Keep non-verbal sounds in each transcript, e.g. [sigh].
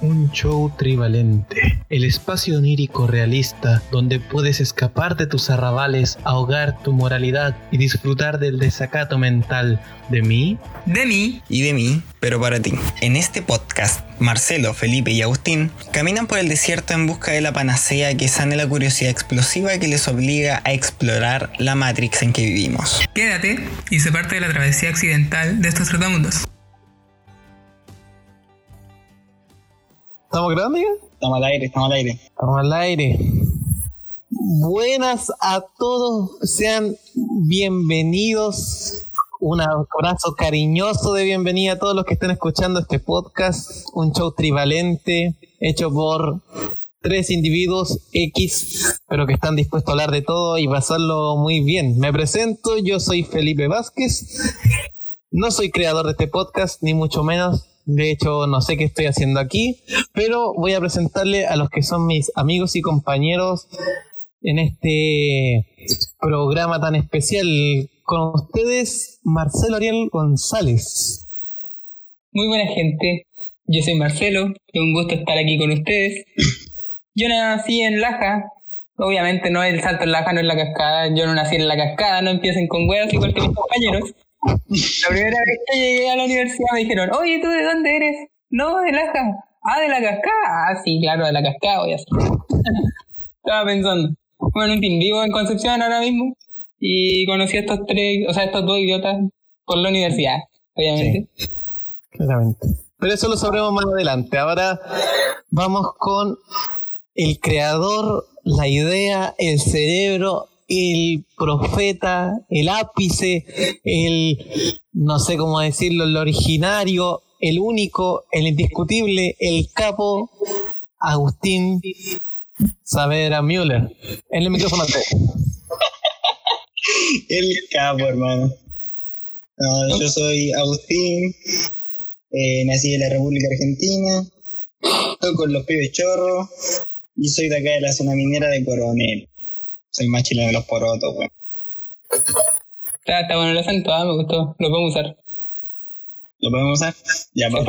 un show trivalente, el espacio onírico realista donde puedes escapar de tus arrabales, ahogar tu moralidad y disfrutar del desacato mental de mí, de mí y de mí, pero para ti. En este podcast, Marcelo, Felipe y Agustín caminan por el desierto en busca de la panacea que sane la curiosidad explosiva que les obliga a explorar la Matrix en que vivimos. Quédate y se parte de la travesía accidental de estos trotamundos. ¿Estamos grabando ya? Estamos al aire, estamos al aire. Estamos al aire. Buenas a todos, sean bienvenidos. Un abrazo cariñoso de bienvenida a todos los que estén escuchando este podcast, un show trivalente hecho por tres individuos X, pero que están dispuestos a hablar de todo y pasarlo muy bien. Me presento, yo soy Felipe Vázquez. No soy creador de este podcast, ni mucho menos. De hecho, no sé qué estoy haciendo aquí, pero voy a presentarle a los que son mis amigos y compañeros en este programa tan especial. Con ustedes, Marcelo Ariel González. Muy buena gente, yo soy Marcelo, es un gusto estar aquí con ustedes. Yo nací en Laja, obviamente no el salto en Laja, no es la cascada, yo no nací en la cascada, no empiecen con huevas igual que mis compañeros. La primera vez que llegué a la universidad me dijeron, oye, ¿tú de dónde eres? No, de Laja. Ah, de la cascada. Ah, sí, claro, de la cascada, voy a [laughs] Estaba pensando. Bueno, en fin, vivo en Concepción ahora mismo y conocí a estos tres, o sea, estos dos idiotas por la universidad, obviamente. claramente. Pero eso lo sabremos más adelante. Ahora vamos con el creador, la idea, el cerebro el profeta, el ápice, el, no sé cómo decirlo, el originario, el único, el indiscutible, el capo, Agustín Saavedra Müller. En el micrófono [laughs] El capo, hermano. yo soy Agustín, eh, nací en la República Argentina, estoy con los pibes chorros y soy de acá de la zona minera de Coronel. Soy más chileno de los porotos, weón. Está, está bueno el acento, ah, me gustó. Lo podemos usar. ¿Lo podemos usar? Ya, para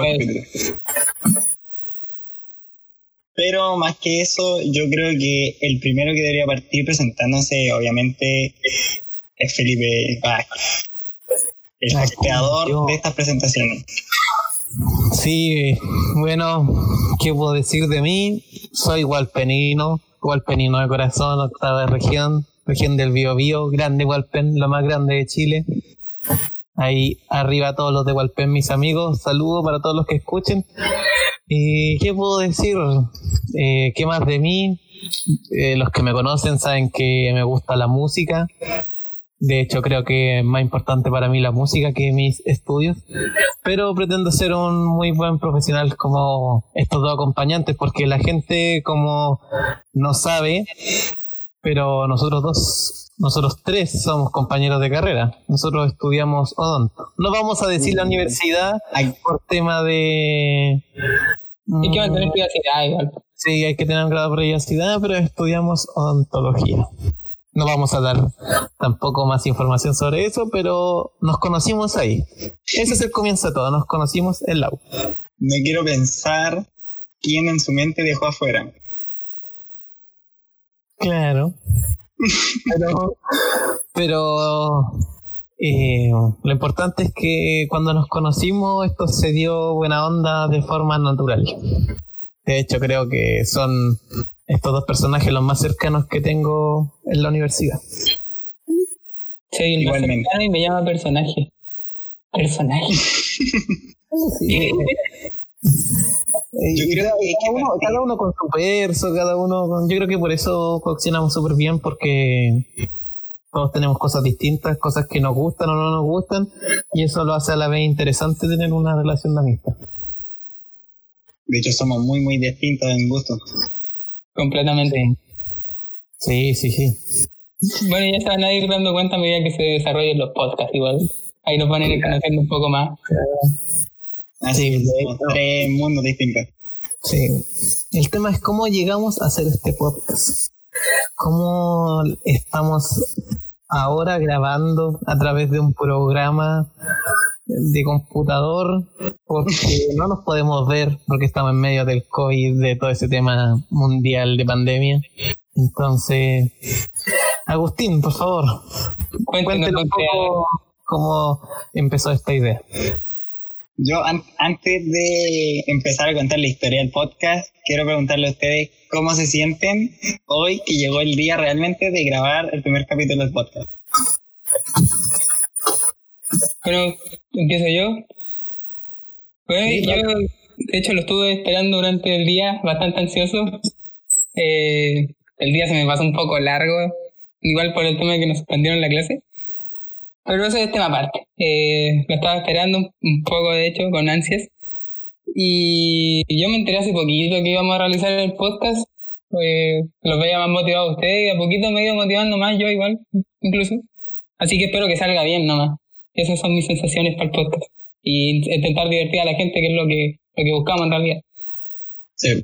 Pero más que eso, yo creo que el primero que debería partir presentándose, obviamente, es Felipe Vázquez, el creador de estas presentaciones. Sí, bueno, ¿qué puedo decir de mí? Soy gualpenino, Gualpenino de corazón, octava región, región del Biobío, grande Gualpen, lo más grande de Chile. Ahí arriba todos los de Gualpen, mis amigos, saludo para todos los que escuchen. ¿Y qué puedo decir? Eh, ¿Qué más de mí? Eh, los que me conocen saben que me gusta la música. De hecho, creo que es más importante para mí la música que mis estudios. Pero pretendo ser un muy buen profesional como estos dos acompañantes, porque la gente, como no sabe, pero nosotros dos, nosotros tres somos compañeros de carrera. Nosotros estudiamos odonto. No vamos a decir la universidad por tema de. Hay que mantener mm, privacidad igual. Sí, hay que tener un grado de privacidad, pero estudiamos odontología. No vamos a dar tampoco más información sobre eso, pero nos conocimos ahí. Ese es el comienzo de todo, nos conocimos en la U. No quiero pensar quién en su mente dejó afuera. Claro. pero pero eh, lo importante es que cuando nos conocimos esto se dio buena onda de forma natural. De hecho creo que son estos dos personajes los más cercanos que tengo en la universidad. Sí, Igualmente. y me llama personaje. Personaje. yo creo que cada uno, con su verso, cada uno con, yo creo que por eso coaccionamos súper bien porque todos tenemos cosas distintas, cosas que nos gustan o no nos gustan y eso lo hace a la vez interesante tener una relación de amistad. De hecho somos muy muy distintos en gusto. Completamente. Sí, sí, sí. Bueno, ya se van a ir dando cuenta a medida que se desarrollen los podcasts, igual. Ahí nos van a ir conociendo un poco más. Así, sí, tres mundos distintos. Sí. El tema es cómo llegamos a hacer este podcast. Cómo estamos ahora grabando a través de un programa de computador porque [laughs] no nos podemos ver porque estamos en medio del COVID, de todo ese tema mundial de pandemia. Entonces, Agustín, por favor, cuéntenos un poco cómo empezó esta idea. Yo, antes de empezar a contar la historia del podcast, quiero preguntarle a ustedes cómo se sienten hoy que llegó el día realmente de grabar el primer capítulo del podcast. Bueno, empiezo yo. Pues yo, de hecho, lo estuve esperando durante el día, bastante ansioso. Eh, el día se me pasó un poco largo, igual por el tema de que nos suspendieron la clase. Pero eso es tema aparte. Eh, lo estaba esperando un poco, de hecho, con ansias. Y yo me enteré hace poquito que íbamos a realizar el podcast. Pues los veía más motivados a ustedes y a poquito me he ido motivando más yo igual, incluso. Así que espero que salga bien nomás. Esas son mis sensaciones para el podcast. Y intentar divertir a la gente, que es lo que, lo que buscamos en realidad. Sí.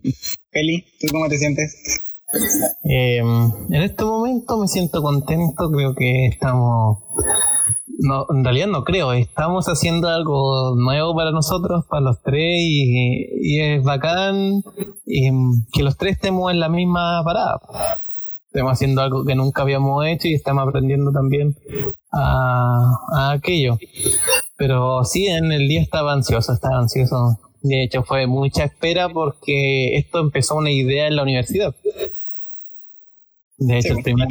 Feli, ¿tú cómo te sientes? Eh, en este momento me siento contento, creo que estamos, no, en realidad no creo, estamos haciendo algo nuevo para nosotros, para los tres, y, es bacán que los tres estemos en la misma parada. Estamos haciendo algo que nunca habíamos hecho y estamos aprendiendo también a, a aquello. Pero sí, en el día estaba ansioso, estaba ansioso. De hecho, fue mucha espera porque esto empezó una idea en la universidad. De hecho, el primer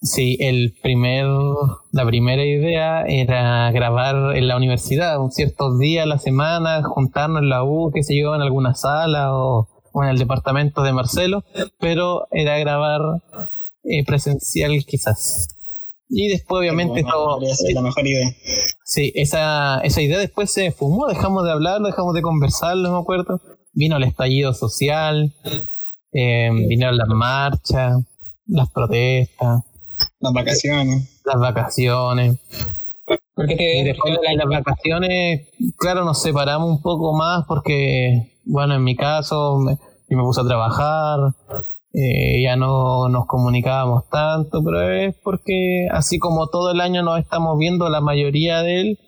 sí, el primer, la primera idea era grabar en la universidad, un ciertos días a la semana, juntarnos en la U, que se yo, en alguna sala o, en el departamento de Marcelo, pero era grabar eh, presencial quizás. Y después, obviamente, todo. la mejor idea. Sí, esa, esa idea después se fumó, dejamos de hablar, dejamos de conversar, no me acuerdo. Vino el estallido social, eh, vinieron las marchas las protestas, las vacaciones. Las vacaciones. Porque te, después de las vacaciones, claro, nos separamos un poco más porque, bueno, en mi caso, me, yo me puse a trabajar, eh, ya no nos comunicábamos tanto, pero es porque así como todo el año nos estamos viendo la mayoría de él,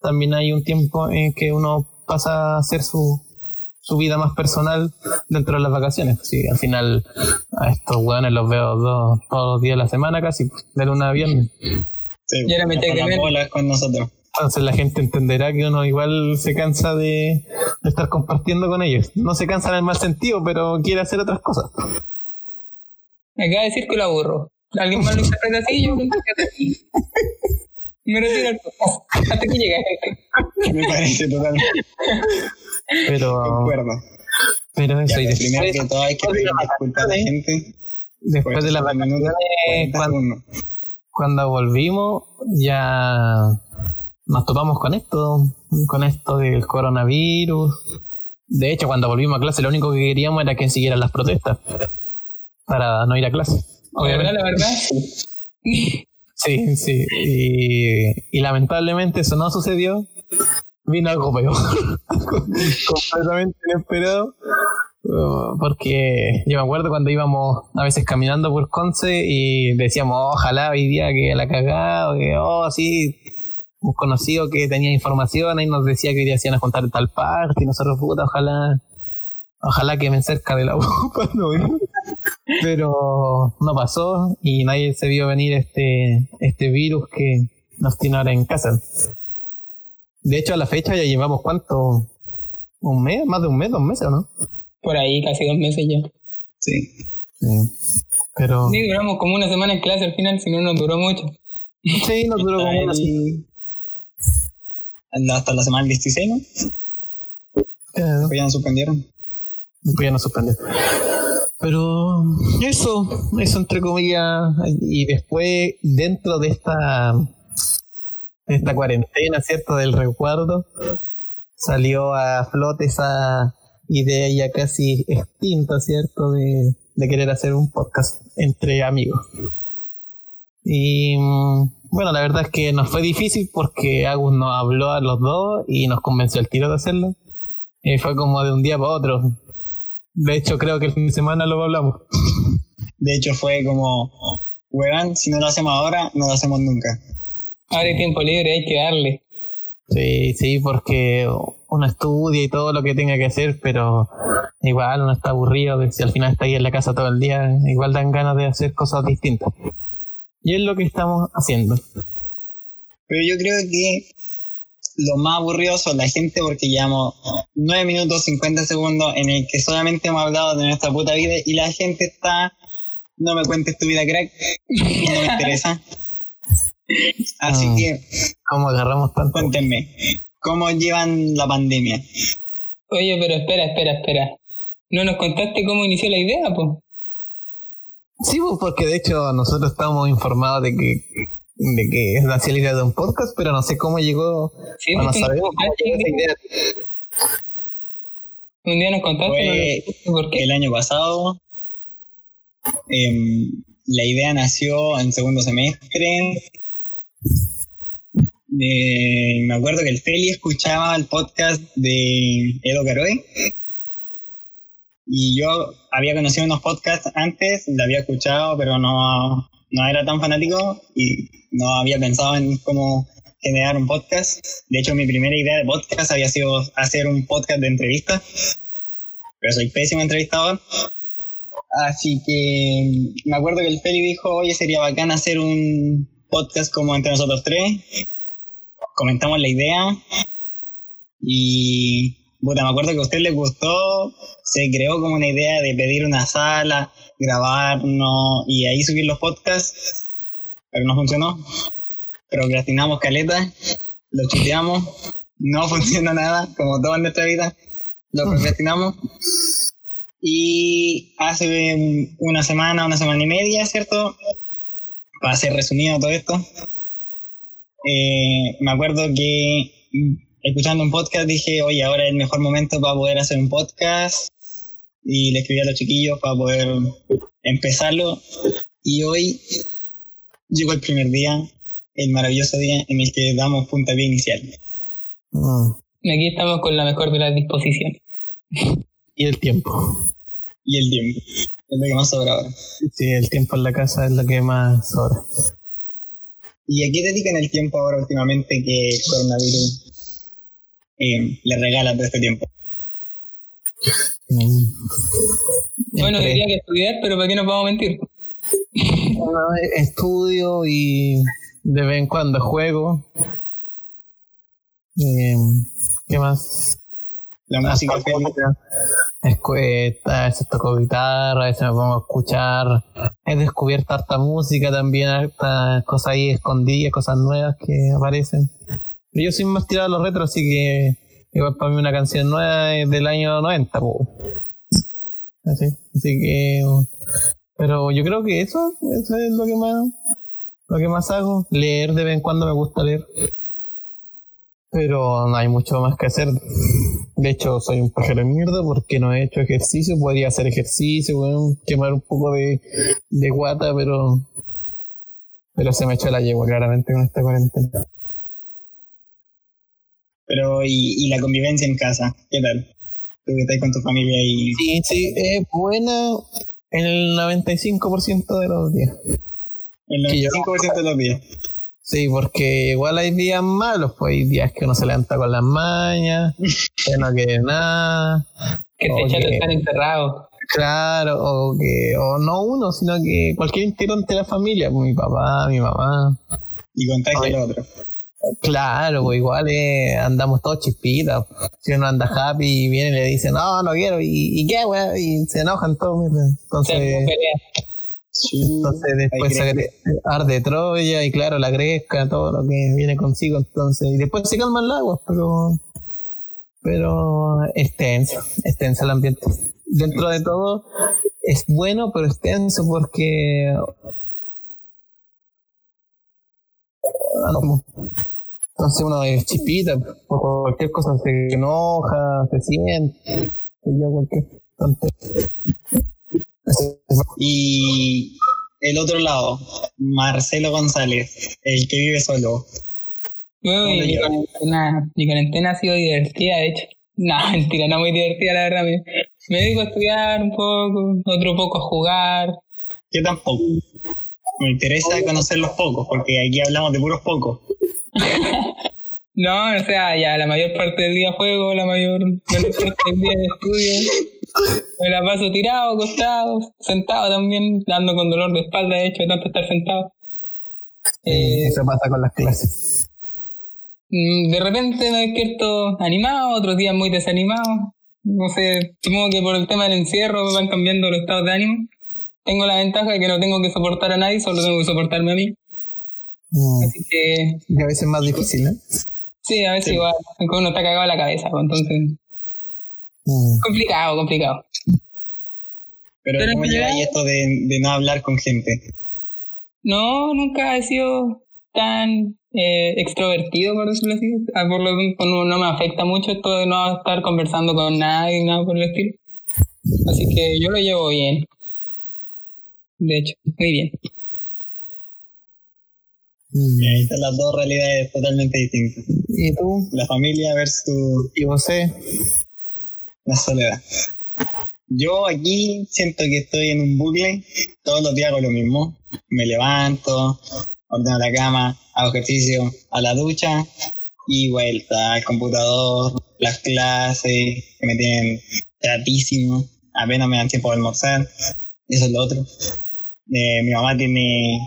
también hay un tiempo en que uno pasa a hacer su, su vida más personal dentro de las vacaciones. Sí, al final a estos weones los veo dos, todos los días de la semana casi, de luna a viernes. Sí, y ahora me con nosotros. Entonces la gente entenderá que uno igual se cansa de, estar compartiendo con ellos. No se cansa en el mal sentido, pero quiere hacer otras cosas. Me acaba de decir que lo aburro. ¿Alguien más lo interpreta así? Yo me retiro hasta que llegue. Me parece totalmente. Pero. Pero eso, y después. que todo hay que pedir disculpas a la gente. Después de la vacaciones, cuando, cuando volvimos, ya nos topamos con esto, con esto del coronavirus. De hecho, cuando volvimos a clase, lo único que queríamos era que siguieran las protestas para no ir a clase. Obviamente. La verdad, Sí, sí. Y, y lamentablemente eso no sucedió vino algo peor, [laughs] completamente inesperado. Porque yo me acuerdo cuando íbamos a veces caminando por Conce y decíamos, ojalá hoy día que la cagado, que, oh, sí, un conocido que tenía información y nos decía que hoy día se iban a juntar en tal parte y nosotros, puta, ojalá, ojalá que me cerca de la UPA, [laughs] ¿no? Pero no pasó y nadie se vio venir este, este virus que nos tiene ahora en casa. De hecho, a la fecha ya llevamos cuánto? ¿Un mes? ¿Más de un mes? ¿Dos meses o no? Por ahí, casi dos meses ya. Sí. sí. Pero. Sí, duramos como una semana en clase al final, si no nos duró mucho. Sí, nos duró como una semana. Hasta la semana 16, ¿no? Pues ya nos suspendieron. Pues ya nos suspendieron. Pero eso, eso entre comillas, y después dentro de esta esta cuarentena, ¿cierto? Del recuerdo, salió a flote esa idea ya casi extinta, ¿cierto? De, querer hacer un podcast entre amigos. Y mm, bueno, la verdad es que nos fue difícil porque Agus nos habló a los dos y nos convenció el tiro de hacerlo. Y fue como de un día para otro. De hecho, creo que el fin de semana lo hablamos. De hecho, fue como, weón, si no lo hacemos ahora, no lo hacemos nunca. Ahora hay tiempo libre, hay que darle. Sí, sí, porque uno estudia y todo lo que tenga que hacer, pero igual uno está aburrido, si al final está ahí en la casa todo el día, igual dan ganas de hacer cosas distintas. Y es lo que estamos haciendo. Pero yo creo que lo más aburrido son la gente porque llevamos 9 minutos 50 segundos en el que solamente hemos hablado de nuestra puta vida y la gente está, no me cuentes tu vida crack, no me interesa. [laughs] Así Ah. que ¿Cómo agarramos tanto? cuéntenme, ¿cómo llevan la pandemia? Oye, pero espera, espera, espera. ¿No nos contaste cómo inició la idea, pues? Sí, pues, porque de hecho nosotros estábamos informados de que de que hacía la idea de un podcast, pero no sé cómo llegó, Sí, no pues, sabemos cómo llegó un esa día- idea. Un día nos contaste, por qué. el año pasado. em, la idea nació en segundo semestre. Eh, me acuerdo que el Feli escuchaba el podcast de Edo Caroe. Y yo había conocido unos podcasts antes, lo había escuchado, pero no, no era tan fanático y no había pensado en cómo generar un podcast. De hecho, mi primera idea de podcast había sido hacer un podcast de entrevistas, pero soy pésimo entrevistador. Así que me acuerdo que el Feli dijo, oye, sería bacán hacer un podcast como entre nosotros tres. Comentamos la idea y puta, me acuerdo que a usted le gustó, se creó como una idea de pedir una sala, grabarnos y ahí subir los podcasts, pero no funcionó. Procrastinamos caleta, lo chuteamos, no [laughs] funciona nada, como todo en nuestra vida, lo procrastinamos. Y hace un- una semana, una semana y media, ¿cierto? Para ser resumido todo esto, eh, me acuerdo que escuchando un podcast dije, oye, ahora es el mejor momento para poder hacer un podcast. Y le escribí a los chiquillos para poder empezarlo. Y hoy llegó el primer día, el maravilloso día en el que damos puntapié inicial. Mm. Aquí estamos con la mejor de las disposiciones. Y el tiempo. Y el tiempo. Es lo que más sobra ahora. Sí, el tiempo en la casa es lo que más sobra. ¿Y a qué dedican el tiempo ahora últimamente que el coronavirus eh, le regala todo este tiempo? Mm. Bueno, Entre- diría que estudiar, pero ¿para qué nos vamos a mentir? Bueno, estudio y de vez en cuando juego. Eh, ¿Qué más? La Feli. música. Escueta, a veces toco guitarra, a veces me pongo a escuchar. He descubierto harta música también, harta cosas ahí escondidas, cosas nuevas que aparecen. Yo soy más tirado los retros, así que igual para mí una canción nueva es del año 90, po. Así, así que pero yo creo que eso, eso es lo que más lo que más hago. Leer de vez en cuando me gusta leer. Pero no hay mucho más que hacer. De hecho, soy un pájaro de mierda porque no he hecho ejercicio. Podría hacer ejercicio, weón, quemar un poco de, de guata, pero. Pero se me echó la yegua claramente con esta cuarentena. Pero, y, y la convivencia en casa, ¿qué tal? Tú que estás con tu familia y Sí, sí, es buena en el 95% de los días. el Que yo- 95% de los días. Sí, porque igual hay días malos, pues hay días que uno se levanta con las mañas, [laughs] que no quiere nada, Que te Ok. echan de estar encerrado. claro, o que, o no uno, sino que cualquier integrante de la familia, pues, mi papá, mi mamá, Y contagia al otro. Claro, pues igual eh, andamos todos chispitas, si uno anda happy y viene y le dice, no, no quiero, y, y qué, weón, y se enojan todos, entonces... Entonces después arde Troya y claro, la gresca, todo lo que viene consigo, entonces, y después se calman las aguas, pero pero es tenso, es tenso el ambiente. Dentro de todo es bueno, pero es tenso porque Ah, no. Entonces uno es chipita, por cualquier cosa se enoja, se siente, se lleva cualquier Y el otro lado, Marcelo González, el que vive solo. Bueno, ¿Cómo y lo mi cuarentena, mi cuarentena ha sido divertida, de hecho. [laughs] No, mentira, no muy divertida, la verdad. Me, me dedico a estudiar un poco, otro poco a jugar. Yo tampoco. Me interesa conocer los pocos, porque aquí hablamos de puros pocos. [laughs] No, o sea, ya la mayor parte del día juego, la mayor, mayor parte del día de estudio. Me la paso tirado, acostado, sentado también, dando con dolor de espalda, de hecho, de tanto estar sentado. Eh, Eso pasa con las clases. Mm, De repente me despierto animado, otros días muy desanimado. No sé, supongo que por el tema del encierro van cambiando los estados de ánimo. Tengo la ventaja de que no tengo que soportar a nadie, solo tengo que soportarme a mí. Mm, Así que, Y a veces es más difícil, ¿eh? sí, a veces igual, uno está cagado en la cabeza, pues, entonces, Mm. complicado, complicado. Pero, Pero ¿cómo lleváis esto de, de no hablar con gente? No, nunca he sido tan eh, extrovertido, por decirlo así. Ah, Por lo tanto, no, no me afecta mucho esto de no estar conversando con nadie, nada por el estilo. Así que yo lo llevo bien. De hecho, muy bien. Mm. Y ahí están las dos realidades totalmente distintas. ¿Y tú? La familia versus ¿Y eh? la soledad. Yo aquí siento que estoy en un bucle, todos los días hago lo mismo. Me levanto, ordeno la cama, hago ejercicio, a la ducha y vuelta al computador, las clases que me tienen tratísimo, apenas me dan tiempo de almorzar, eso es lo otro. Eh, mi mamá tiene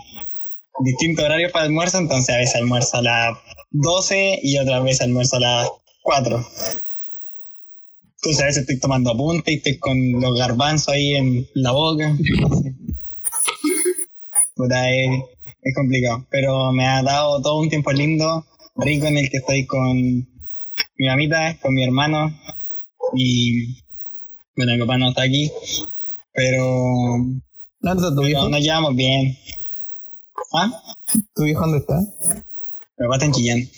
distintos horarios para almuerzo, entonces a veces almuerzo a las 12 y otras veces almuerzo a las 4. Entonces a veces estoy tomando apuntes y estoy con los garbanzos ahí en la boca. Puta, es, es complicado. Pero me ha dado todo un tiempo lindo, rico en el que estoy con mi mamita, con mi hermano. Y bueno, mi papá no está aquí. Pero, ¿Dónde está tu nos llevamos bien. ¿Ah? ¿Tu viejo dónde está? Mi papá está en Chillán.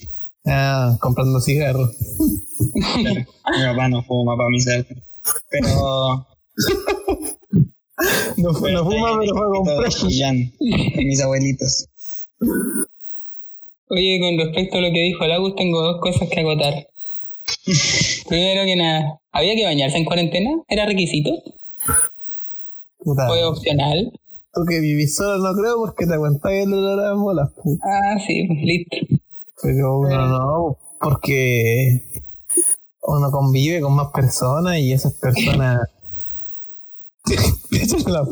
Ah, comprando cigarros. [laughs] Mi papá no fuma para mi suerte. Pero [laughs] No, fu- no fuma, pero fue comprar. Chillán, con mis abuelitos. Oye, con respecto a lo que dijo Lagus, tengo dos cosas que acotar. [laughs] Primero que nada, ¿había que bañarse en cuarentena? ¿Era requisito? Puta. ¿Fue opcional? Tú que vivís solo no creo porque te aguantáis el olor a las bolas. Ah, sí, pues, listo. Pero uno no, porque uno convive con más personas y esas personas [laughs] te echan la.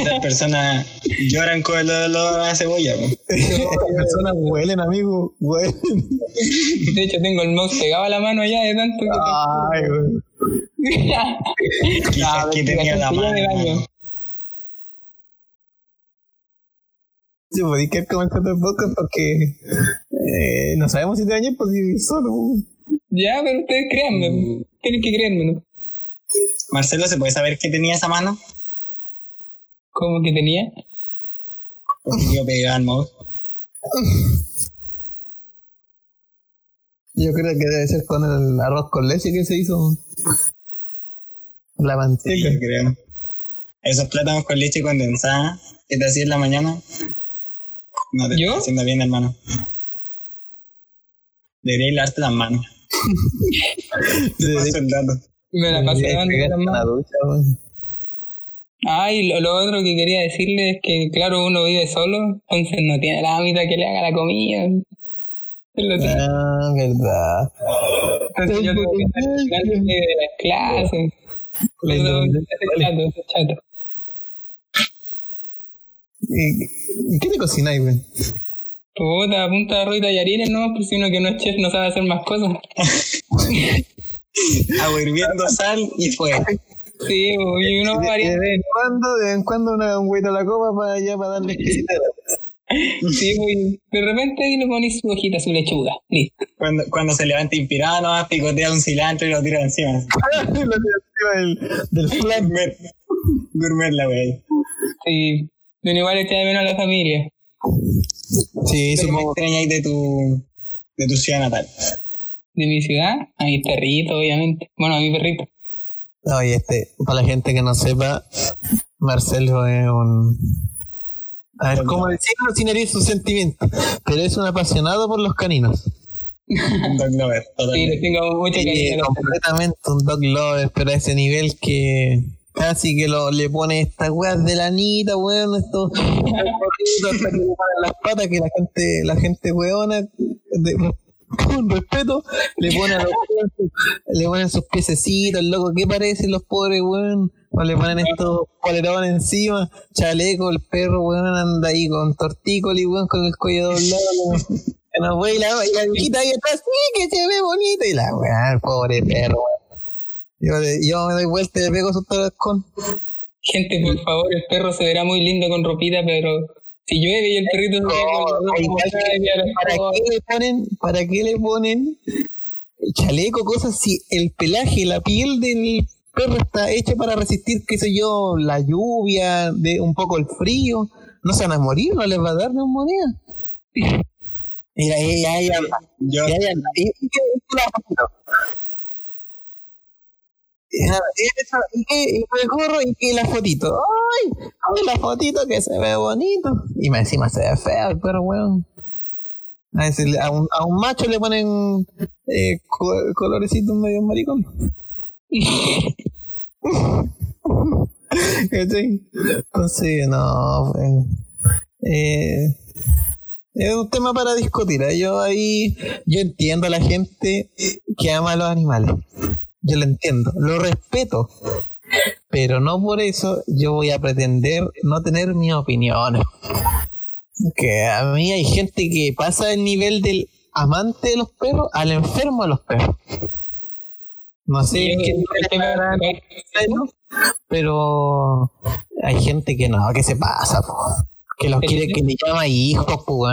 Esas personas lloran con el olor a cebolla. Esas personas huelen, amigo, huelen. De hecho, tengo el mouse pegado a la mano ya de tanto. Ay, güey. [laughs] Quizás que tenía la mano. Sí, podéis quedar comentando el podcast porque eh, no sabemos si te bañas por si solo. Ya, pero ustedes créanme. Tienen que creérmelo. Marcelo, ¿se puede saber qué tenía esa mano? ¿Cómo que tenía? Porque yo pegaba al mouse. Yo creo que debe ser con el arroz con leche que se hizo. La manteca. creo. Esos plátanos con leche condensada que te hacía en la mañana. No te ¿Yo? haciendo bien, hermano. Deberías lavarte las manos. [laughs] Te el dato. Me la una manos. ducha, weón. Ah, y lo, lo otro que quería decirle es que, claro, uno vive solo, entonces no tiene la mamita que le haga la comida. Ah, verdad. Entonces yo tengo que [laughs] estar de las clases. La Eso es independencia, chato, eso es chato. ¿Y, qué te cocináis, güey? Puta, punta de arroz y tallarines, ¿no? Pues si uno que no es chef no sabe hacer más cosas. [laughs] Agua hirviendo sal y fue. Sí, y uno De, varía. de vez en cuando, de vez en cuando una, un hueito a la copa para allá para darle. Sí, pues, [laughs] de repente ahí le pones su hojita, su lechuga. Listo. Cuando, cuando se levanta inspirado, nomás picotea un cilantro y lo tira encima. [laughs] Lo tiro encima del, del flan. Gourmet. La wea. Sí. Pero igual echa de menos a la familia. Sí, ¿Qué me supongo. extrañáis de tu, de tu ciudad natal? De mi ciudad, a mi perrito, obviamente. Bueno, a mi perrito. Oye, este, para la gente que no sepa, Marcelo es un. A ver, ¿cómo decirlo sin herir sus sentimientos? Pero es un apasionado por los caninos. Un dog lover, Sí, totalmente. les tengo mucho Sí, cariño perritos. completamente un dog lover, pero a ese nivel que casi que lo, le pone estas weas de lanita, weón, estos [laughs] hasta que le paran las patas que la gente, la gente weona de- con respeto, le ponen, a los le ponen sus piececitos, loco, ¿qué parecen los pobres, weón? O le ponen estos polerones encima, chaleco, el perro, weón, anda ahí con tortícoli, weón, con el cuello doblado, weón. Que no, weón, y la, y la viejita ahí atrás, sí, que se ve bonito, y la weón, pobre perro, weón. Yo, yo me doy vuelta y le pego su con. Gente, por favor, el perro se verá muy lindo con ropita, pero si llueve y el perrito se ve ¿Para puedo. qué le ponen, para qué le ponen chaleco, cosas si el pelaje, la piel del perro está hecha para resistir, qué sé yo, la lluvia, de un poco el frío? No se van a morir, no les va a dar neumonía. [laughs] Mira, ahí, ahí anda, Yo, ahí anda. ¿Y, y qué y ¿Y qué? ¿Y gorro? ¿Y qué la fotito? ¡Ay! ¡Ay, la fotito que se ve bonito! Y encima se ve feo el perro, weón. A, a, un, a un macho le ponen eh, co- colorecitos medio maricón. [laughs] ¿Cachai? Entonces, no, eh, es un tema para discutir. ¿eh? Yo ahí, yo entiendo a la gente que ama a los animales. Yo lo entiendo, lo respeto. Pero no por eso yo voy a pretender no tener mis opiniones. Que a mí hay gente que pasa el nivel del amante de los perros al enfermo de los perros. No sé Sí, qué pero hay gente que no, que se pasa, po. que los quiere, que le llama hijos, po.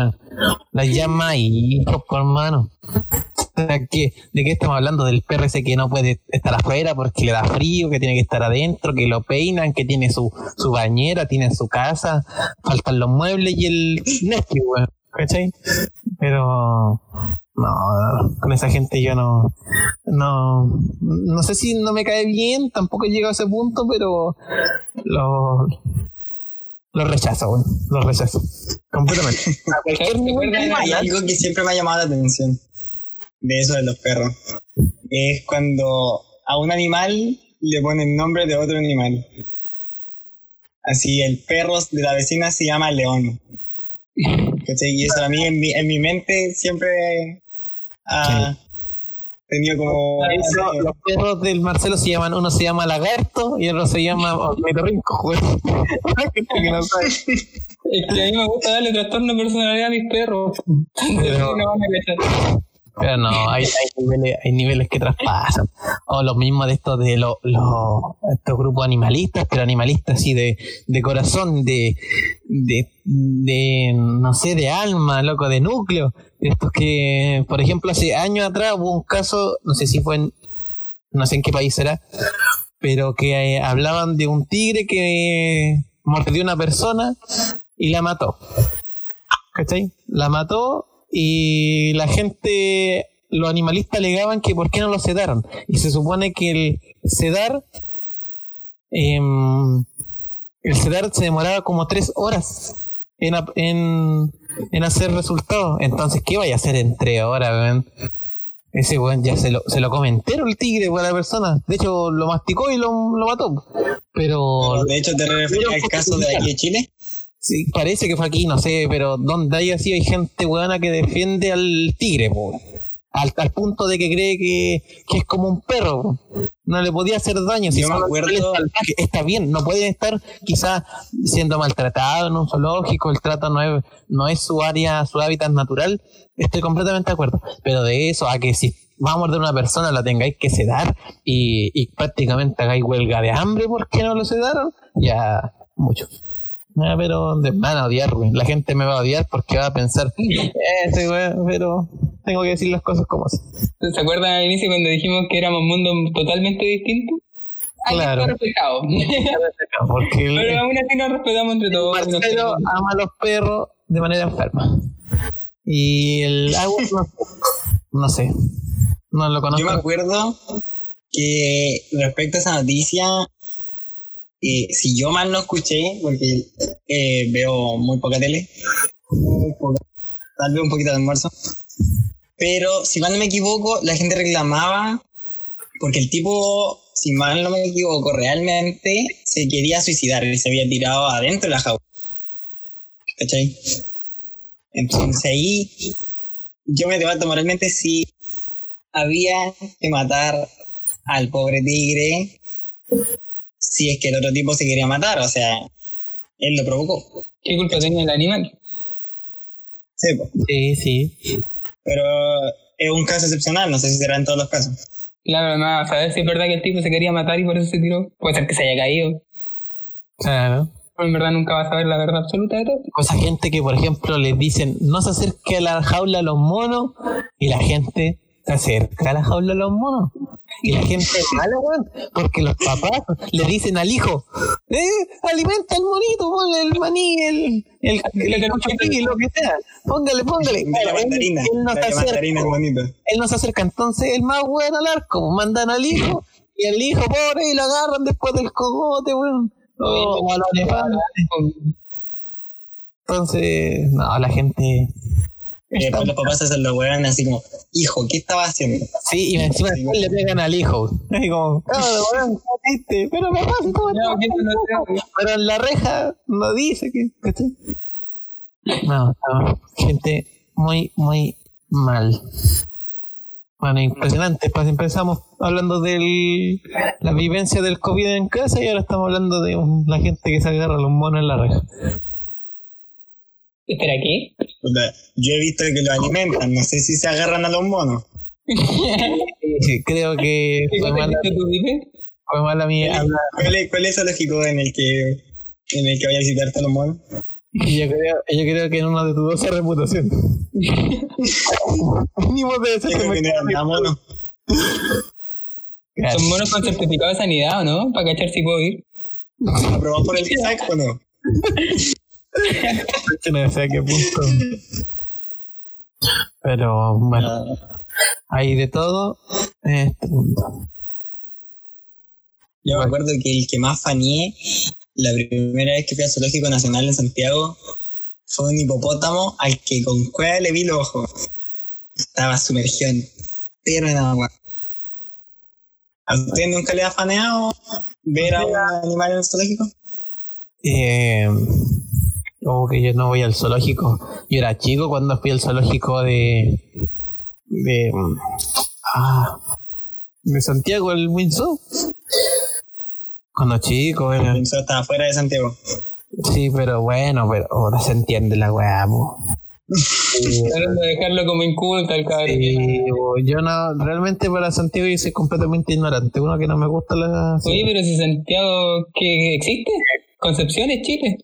Los llama hijos, po, hermano. O sea, ¿qué- ¿De qué estamos hablando? Del perro ese que no puede estar afuera porque le da frío, que tiene que estar adentro, que lo peinan, que tiene su, su bañera, tiene su casa, faltan los muebles y el Netflix, weón. ¿Cachai? Pero no, con esa gente yo no, no, no sé si no me cae bien, tampoco he llegado a ese punto, pero lo, lo rechazo, weón, lo rechazo, completamente. [laughs] A cualquier nivel de hay algo que siempre me ha llamado la atención de eso de los perros. Es cuando a un animal le ponen nombre de otro animal. Así, el perro de la vecina se llama León. ¿Cachai? Y eso a mí en mi, en mi mente siempre ha tenido como... Eso los perros del Marcelo se llaman, uno se llama lagarto y el otro se llama ornitorrinco, no. Es que a mí me gusta darle trastorno de personalidad a mis perros. Pero- no van a cachar. Pero no, hay, hay, niveles, hay niveles que traspasan. O lo mismo de estos de los estos grupos animalistas, pero animalistas así de, de corazón, de, de, de, no sé, de alma, loco, de núcleo. Estos que, por ejemplo, hace años atrás hubo un caso, no sé si fue en, no sé en qué país será, pero que eh, hablaban de un tigre que mordió a una persona y la mató. ¿Cachai? La mató y la gente, los animalistas alegaban que por qué no lo sedaron. Y se supone que el sedar, em, el sedar se demoraba como tres horas en, en, en hacer resultados. Entonces, ¿qué vaya a hacer en tres horas? Ese weón ya se lo, se lo come entero el tigre para la persona. De hecho, lo masticó y lo, lo mató. Pero De hecho, te refieres al caso de aquí de Chile. Sí, parece que fue aquí, no sé, pero donde hay así hay gente weona que defiende al tigre, po. Al, al punto de que cree que, que es como un perro. po. No le podía hacer daño. Si Yo me son acuerdo- animales salvajes, está bien, no pueden estar quizás siendo maltratados en un zoológico, el trato no es, no es su área, su hábitat natural. Estoy completamente de acuerdo. Pero de eso a que si va a morder una persona la tengáis que sedar y, y prácticamente hagáis huelga de hambre porque no lo sedaron, ya mucho. Ah, pero me van a odiar, güey. La gente me va a odiar porque va a pensar, ese güey, pero tengo que decir las cosas como son. ¿Se acuerdan al inicio cuando dijimos que éramos mundos totalmente distintos? Ahí Claro. está reflejado. Porque [laughs] el, Pero aún así nos respetamos entre todos. nos Marcelo ama a los perros de manera enferma. Y el agua, no, no sé. No lo Yo me conozco. acuerdo que respecto a esa noticia, si yo mal no escuché, porque eh, veo muy poca tele, tal vez un poquito de almuerzo, pero si mal no me equivoco, la gente reclamaba porque el tipo, si mal no me equivoco, realmente se quería suicidar y se había tirado adentro de la jaula. ¿Cachai? Entonces ahí yo me debato moralmente si había que matar al pobre tigre si es que el otro tipo se quería matar, o sea, él lo provocó. ¿Qué culpa tenía el animal? Sí. Sí, sí. pero es un caso excepcional, no sé si será en todos los casos. Claro, además, saber si es verdad que el tipo se quería matar y por eso se tiró. Puede ser que se haya caído. Claro. Pero en verdad nunca vas a saber la verdad absoluta de todo. O esa gente que, por ejemplo, les dicen no se acerque a la jaula a los monos y la gente se acerca a la jaula a los monos. Y la gente es mala, weón, porque los papás le dicen al hijo, eh, alimenta al monito, ponle el maní, el, el, el, el lo que sea, póngale, póngale. Dale él, mandarina, él no se dale acerca, mandarina bonito. él no se acerca, entonces el más bueno al arco, mandan al hijo, y el hijo pobre y lo agarran después del cogote, weón. O, o a los elefantes. Entonces, no, la gente. Y después los papás se hacen los weones así como, hijo, ¿qué estaba haciendo? Sí, y encima después le pegan al hijo. [laughs] Así como, "Cabrón, weón, ¿qué hiciste? Pero papá, No, que no hace. Pero en la reja no dice que. No, no, gente muy, muy mal. Bueno, impresionante. Pues empezamos hablando de la vivencia del COVID en casa y ahora estamos hablando de la gente que se agarra los monos en la reja. Espera, ¿qué? Yo he visto que lo alimentan, no sé si se agarran a los monos. Sí, creo que [laughs] ¿Qué fue mala, fue mala mía. ¿Cuál es, cuál es el lógico en el que en el que vaya a visitar a los monos? Yo creo, yo creo que en una de tus dos reputación. [laughs] Que me no eran nada monos. Son monos con certificado de sanidad, ¿o no? Para cachar si puedo ir. ¿Aprobado por el SAC o no? [laughs] [laughs] no sé a qué punto. Pero bueno, hay de todo en este mundo. Yo me acuerdo que el que más faneé la primera vez que fui al Zoológico Nacional en Santiago fue un hipopótamo al que con cueva le vi los ojos. Estaba sumergido entero en agua. ¿A usted nunca le ha faneado ver a un animal en el zoológico? Eh, como que yo no voy al zoológico. Yo era chico cuando fui al zoológico de. de. ah, de Santiago, el Windsor. Cuando chico era. Pensó estaba fuera de Santiago. Sí, pero bueno, pero ahora se entiende la weá. Sí, [laughs] Tratando de dejarlo como inculto al cabrón. Sí, yo no, realmente para Santiago yo soy completamente ignorante. Uno que no me gusta la. Oye, pero si Santiago, ¿qué existe? Concepción es Chile.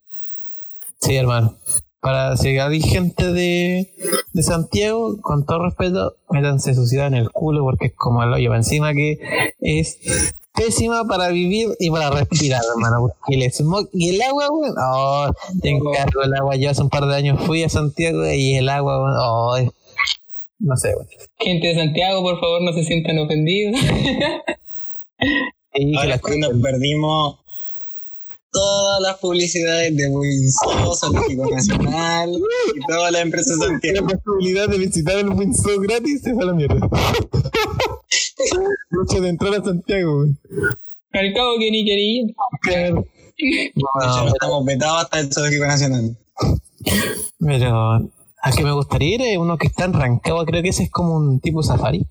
Sí, hermano. Para si hay gente de, de Santiago, con todo respeto, métanse su ciudad en el culo porque es como el hoyo. Encima que es pésima para vivir y para respirar, hermano. Porque el smog y el agua, weón. Oh, te encargo el agua. Yo hace un par de años fui a Santiago y el agua, weón. Oh, es- no sé, weón. Gente de Santiago, por favor, no se sientan ofendidos. [laughs] Que Ahora es cuando perdimos todas las publicidades de Winsor, Zoológico Nacional y todas las empresas de la Santiago. posibilidad de visitar el Windsor gratis se fue a la mierda. [laughs] Mucho de entrar a Santiago, al cabo que ni quería. Claro. No, no estamos vetados hasta el Zoológico Nacional. Pero a que me gustaría ir es uno que está en Rancagua, creo que ese es como un tipo safari.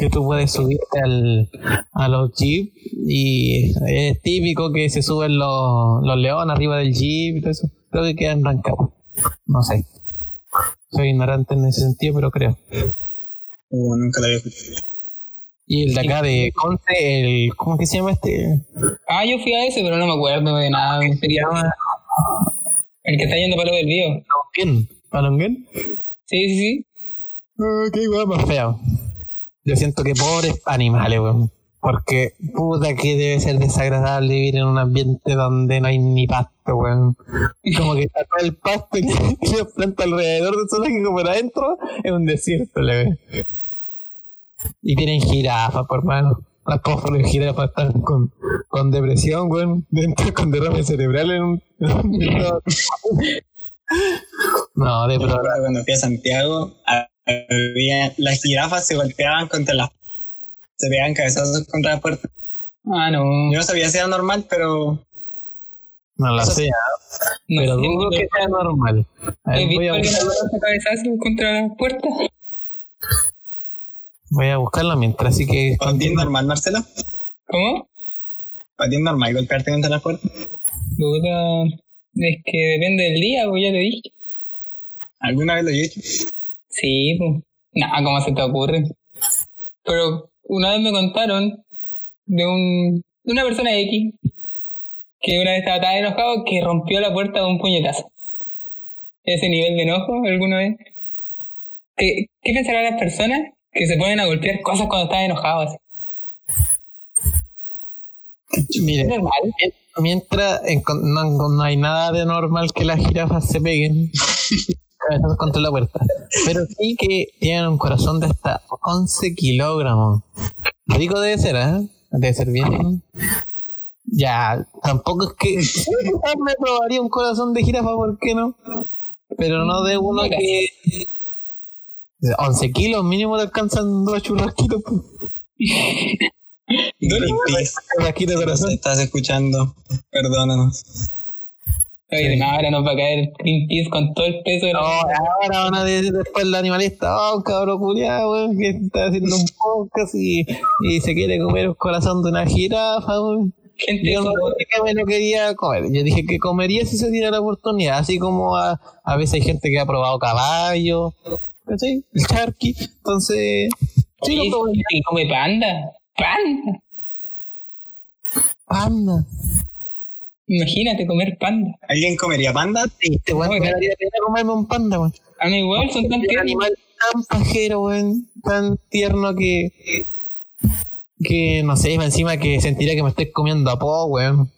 Que tú puedes subirte al, a los jeeps y es típico que se suben los, los leones arriba del jeep y todo eso. Creo que queda en Rancagua. No sé. Soy ignorante en ese sentido, pero creo. Uh, nunca lo había escuchado. Y el de acá de Conce, el, ¿cómo que se llama este? Ah, yo fui a ese, pero no me acuerdo de nada. Se llama El que está yendo para lo del río. Palonguén. ¿Palonguén? Sí, sí, sí. Ah, qué weá más fea. Yo siento que pobres animales, weón. Porque puta que debe ser desagradable vivir en un ambiente donde no hay ni pasto, weón. Como que está todo el pasto y y las plantas alrededor del zoológico, pero adentro es un desierto, le ve. Y tienen jirafas, por hermano. Las pobres jirafas están con, con depresión, weón. Dentro con derrame cerebral en un. [laughs] no, de acuerdo cuando fui a Santiago, las jirafas se golpeaban contra las... Se pegaban cabezazos contra la puerta. Ah, no. Yo no sabía si era normal, pero No la Eso sé, No pero dudo que sea normal. A ¿Has ver, voy, visto a buscar- cabezazo contra la puerta? voy a buscarla mientras, así que. ¿Para ti es normal, Marcelo? ¿Cómo? ¿Para ti es normal golpearte contra la puerta? Puta, es que depende del día, pues ya te dije. ¿Alguna vez lo he hecho? Sí, pues. Nah, ¿cómo se te ocurre? Pero una vez me contaron de un de una persona X que una vez estaba tan enojado que rompió la puerta de un puñetazo. Ese nivel de enojo alguna vez. ¿Qué, qué pensarán las personas que se ponen a golpear cosas cuando están enojados? Mire, mientras en- no, no hay nada de normal que las jirafas se peguen [laughs] cabezazos contra la puerta. Pero sí que tienen un corazón de hasta 11 kilogramos. Rico debe ser, ¿eh? Debe ser bien. Ya, tampoco es que. Me probaría un corazón de jirafa, ¿por qué no? Pero no de uno que. 11 kilos mínimo te alcanzan dos churrasquitos. Greenpeace, nos corazón. estás escuchando, perdónanos. Oye, no, ahora nos va a caer Greenpeace con todo el peso de la... No, ahora van a decir después el animalista, oh, cabrón culiado, weón, que está haciendo un podcast y, y se quiere comer el corazón de una jirafa, weón. gente Yo no eso- dije que me lo quería comer, yo dije que comería si se diera la oportunidad, así como a, a veces hay gente que ha probado caballo, ¿cachai? El charqui, entonces, sí, Oye, que come panda. Panda. Panda. Imagínate comer panda. ¿Alguien comería panda? Sí, este weón, me daría pena comerme un panda, weón. A mí igual son tan un tiernos. animal tan pajero, weón, tan tierno que. que no sé, encima que sentiría que me estoy comiendo a po, weón.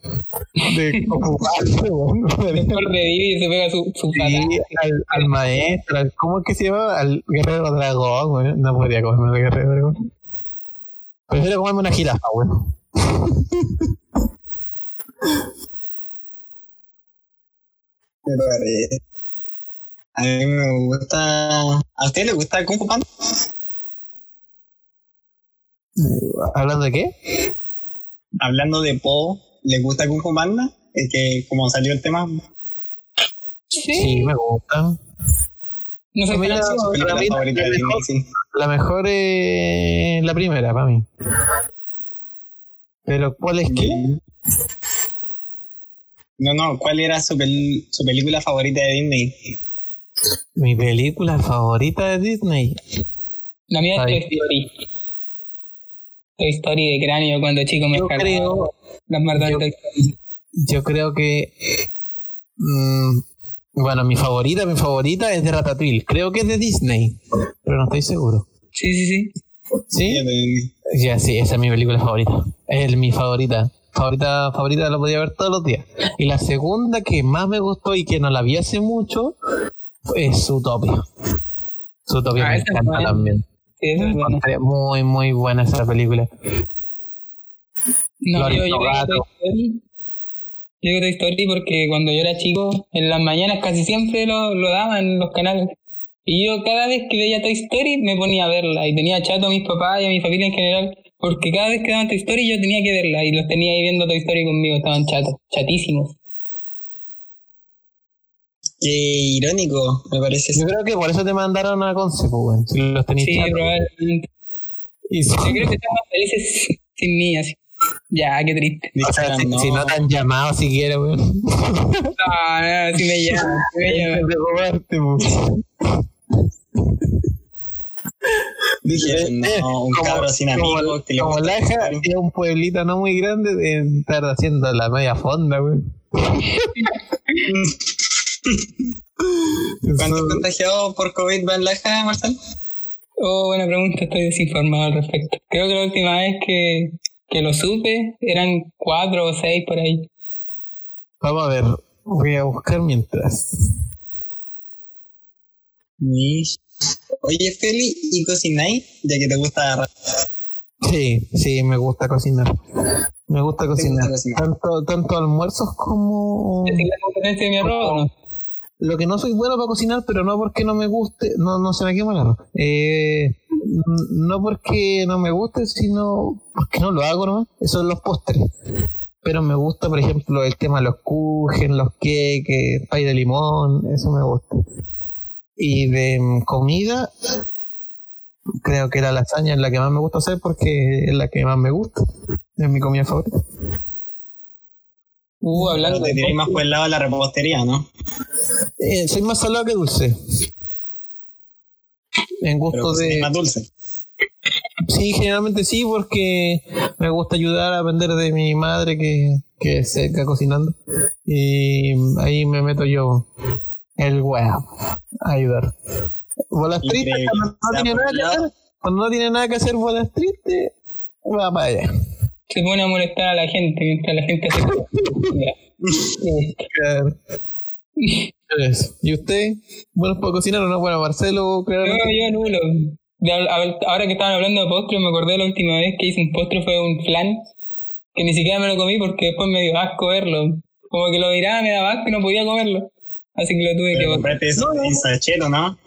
De [laughs] ocuparse, weón. Y se pega su, su Sí, al, al maestro, al- ¿cómo es que se llama? Al guerrero dragón, weón. No podría comerme al guerrero dragón. Prefiero comerme una jirafa, weón. [laughs] Me parece. A mí me gusta. ¿A usted le gusta Kung Fu Panda? ¿Hablando de qué? Hablando de Po, ¿le gusta Kung Fu Panda? Es que, como salió el tema, Sí. Sí, me gusta. No sé película Para mí, favorita de la Disney, mejor- sí. La mejor es la primera, para mí. Pero ¿cuál es qué? No, no, ¿cuál era su, pel- su película favorita de Disney? Mi película favorita de Disney. La mía es Toy. Story. Toy Story de cráneo cuando chico me Yo creo, las marcas de yo- Toy Story. yo creo que. mm, bueno, mi favorita, mi favorita es de Ratatouille. Creo que es de Disney, pero no estoy seguro. Sí, sí, sí. ¿Sí? de Disney. Ya, sí, esa es mi película favorita. Es mi favorita. Favorita, favorita la podía ver todos los días. Y la segunda que más me gustó y que no la vi hace mucho es Zootopia. Zootopia Ah, me encanta buena. también. Sí, es muy, muy buena esa película. No, Flores yo, yo gato. Toy Story. Yo Story porque cuando yo era chico, en las mañanas casi siempre lo, lo daban en los canales. Y yo cada vez que veía Toy Story me ponía a verla. Y tenía chato a mis papás y a mi familia en general. Porque cada vez que daban Toy Story yo tenía que verla. Y los tenía ahí viendo Toy Story conmigo. Estaban chatos, chatísimos. Qué irónico, me parece. Yo creo que por eso te mandaron a Conce, pues, weón. Si los tenéis Sí, chatos. probablemente. Y si, Yo creo que están más felices sin mí, así. Ya, qué triste. o sea, si, no. si no te han llamado siquiera, weón. No, no, si me llaman, si me [laughs] llaman. Dije, no, un Como- cabro sin como- amigos que le Como gusta Laja es un pueblito no muy grande de estar haciendo la media fonda, weón. [laughs] ¿Cuántos contagiados por COVID va en Laja, Marcel? Oh, buena pregunta, estoy desinformado al respecto. Creo que la última vez que, que lo supe eran cuatro o seis por ahí. Vamos a ver, voy a buscar mientras. Mish. Oye, Feli, ¿y cocináis? Ya que te gusta agarrar. Sí, sí, me gusta cocinar. Me gusta cocinar. cocinar? Tanto, tanto almuerzos como... ¿Es la competencia de mi arroz o no? Lo que no soy bueno para cocinar, pero no porque no me guste, no, no se me quema el arroz. Eh, no porque no me guste, sino porque no lo hago nomás. Eso son los postres. pero me gusta, por ejemplo, el tema de los kuchen, los queques, pay de limón, eso me gusta. Y de mm, comida, creo que la lasaña es la que más me gusta hacer porque es la que más me gusta. Es mi comida favorita. Uh, hablando te de tiré más por el lado de la repostería, ¿no? Eh, soy más salado que dulce. En gusto de... más dulce. Sí, generalmente sí, porque me gusta ayudar a aprender de mi madre que, que seca cocinando. Y ahí me meto yo el a ayudar. Bolas tristes, cuando no, tiene nada que hacer, cuando no tiene nada que hacer bolas tristes, va para allá. se pone a molestar a la gente mientras la gente hace. Listo. Claro. Eso. ¿Y usted? ¿Bueno para cocinar o no? Bueno, Marcelo, claro. No, yo nulo. De al- al- ahora que estaban hablando de postres, me acordé la última vez que hice un postre fue un flan, que ni siquiera me lo comí porque después me dio asco verlo. Como que lo miraba, me daba asco y no podía comerlo. Así que lo tuve que botar. eso sachero, ¿no?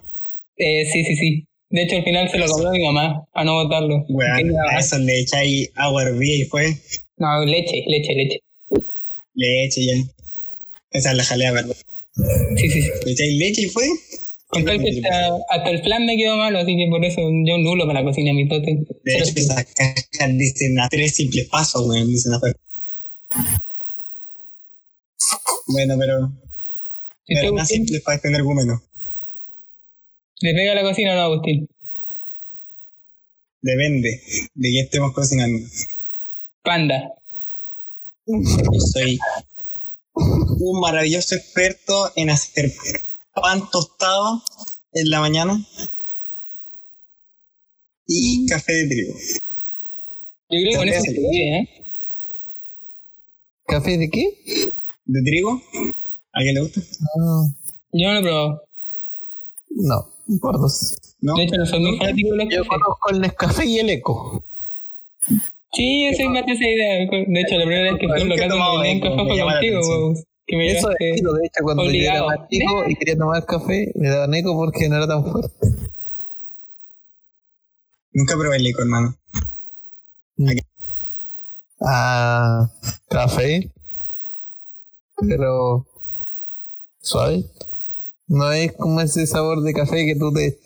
Eh, sí, sí, sí. De hecho, al final se lo comió mi mamá, a no botarlo. Daba a eso le echáis agua hervida y fue No, leche, leche, leche. leche ya. Esa es la jalea, ¿verdad? Sí, sí, sí. Le echáis leche y fue. Con tal que hasta, hasta el flan me quedó malo, así que por eso yo nulo para la cocina, mi tote. De hecho, esas cajas dicen a tres simples pasos, weón, dicen afuera. Bueno, pero, ¿Y pero usted, más simple para este argumento. ¿Le pega a la cocina o no, Agustín? Depende de qué estemos cocinando. Panda. Yo soy un maravilloso experto en hacer pan tostado en la mañana y café de trigo. Yo creo que con eso se ¿eh? ¿Café de qué? ¿De trigo? ¿A quién le gusta? Ah, Yo no lo he probado. no, por dos. ¿No? De hecho, no soy muy fanático de los Yo conozco el Nescafé y el Eco. Sí, yo soy más de esa idea. De hecho, la primera vez que fui a un local donde eco, café fue contigo. Que me Eso es de hecho cuando yo era obligado. más chico y quería tomar café, me daban eco porque no era tan fuerte. Nunca probé el licor, hermano. Ah, café. Pero suave. No es como ese sabor de café que tú te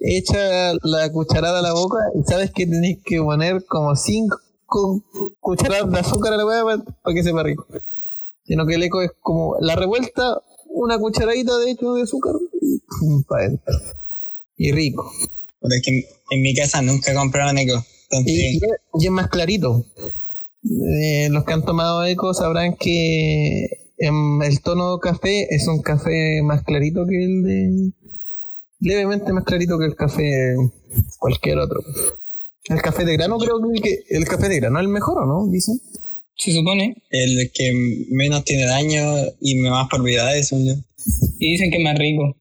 echas la cucharada a la boca y sabes que tenés que poner como cinco cucharadas de azúcar a la hueá para que sepa rico. Sino que el eco es como la revuelta, una cucharadita de hecho de azúcar y pum, para adentro. Y rico. Pero es que en, en mi casa nunca compraron eco. Y es más clarito. Eh, los que han tomado eco sabrán que em, el tono café es un café más clarito que el de. levemente más clarito que el café cualquier otro. El café de grano creo que que el café de grano es el mejor, ¿o no? Dicen. Se supone. el que menos tiene daño y más propiedades, son yo. Y dicen que es más rico.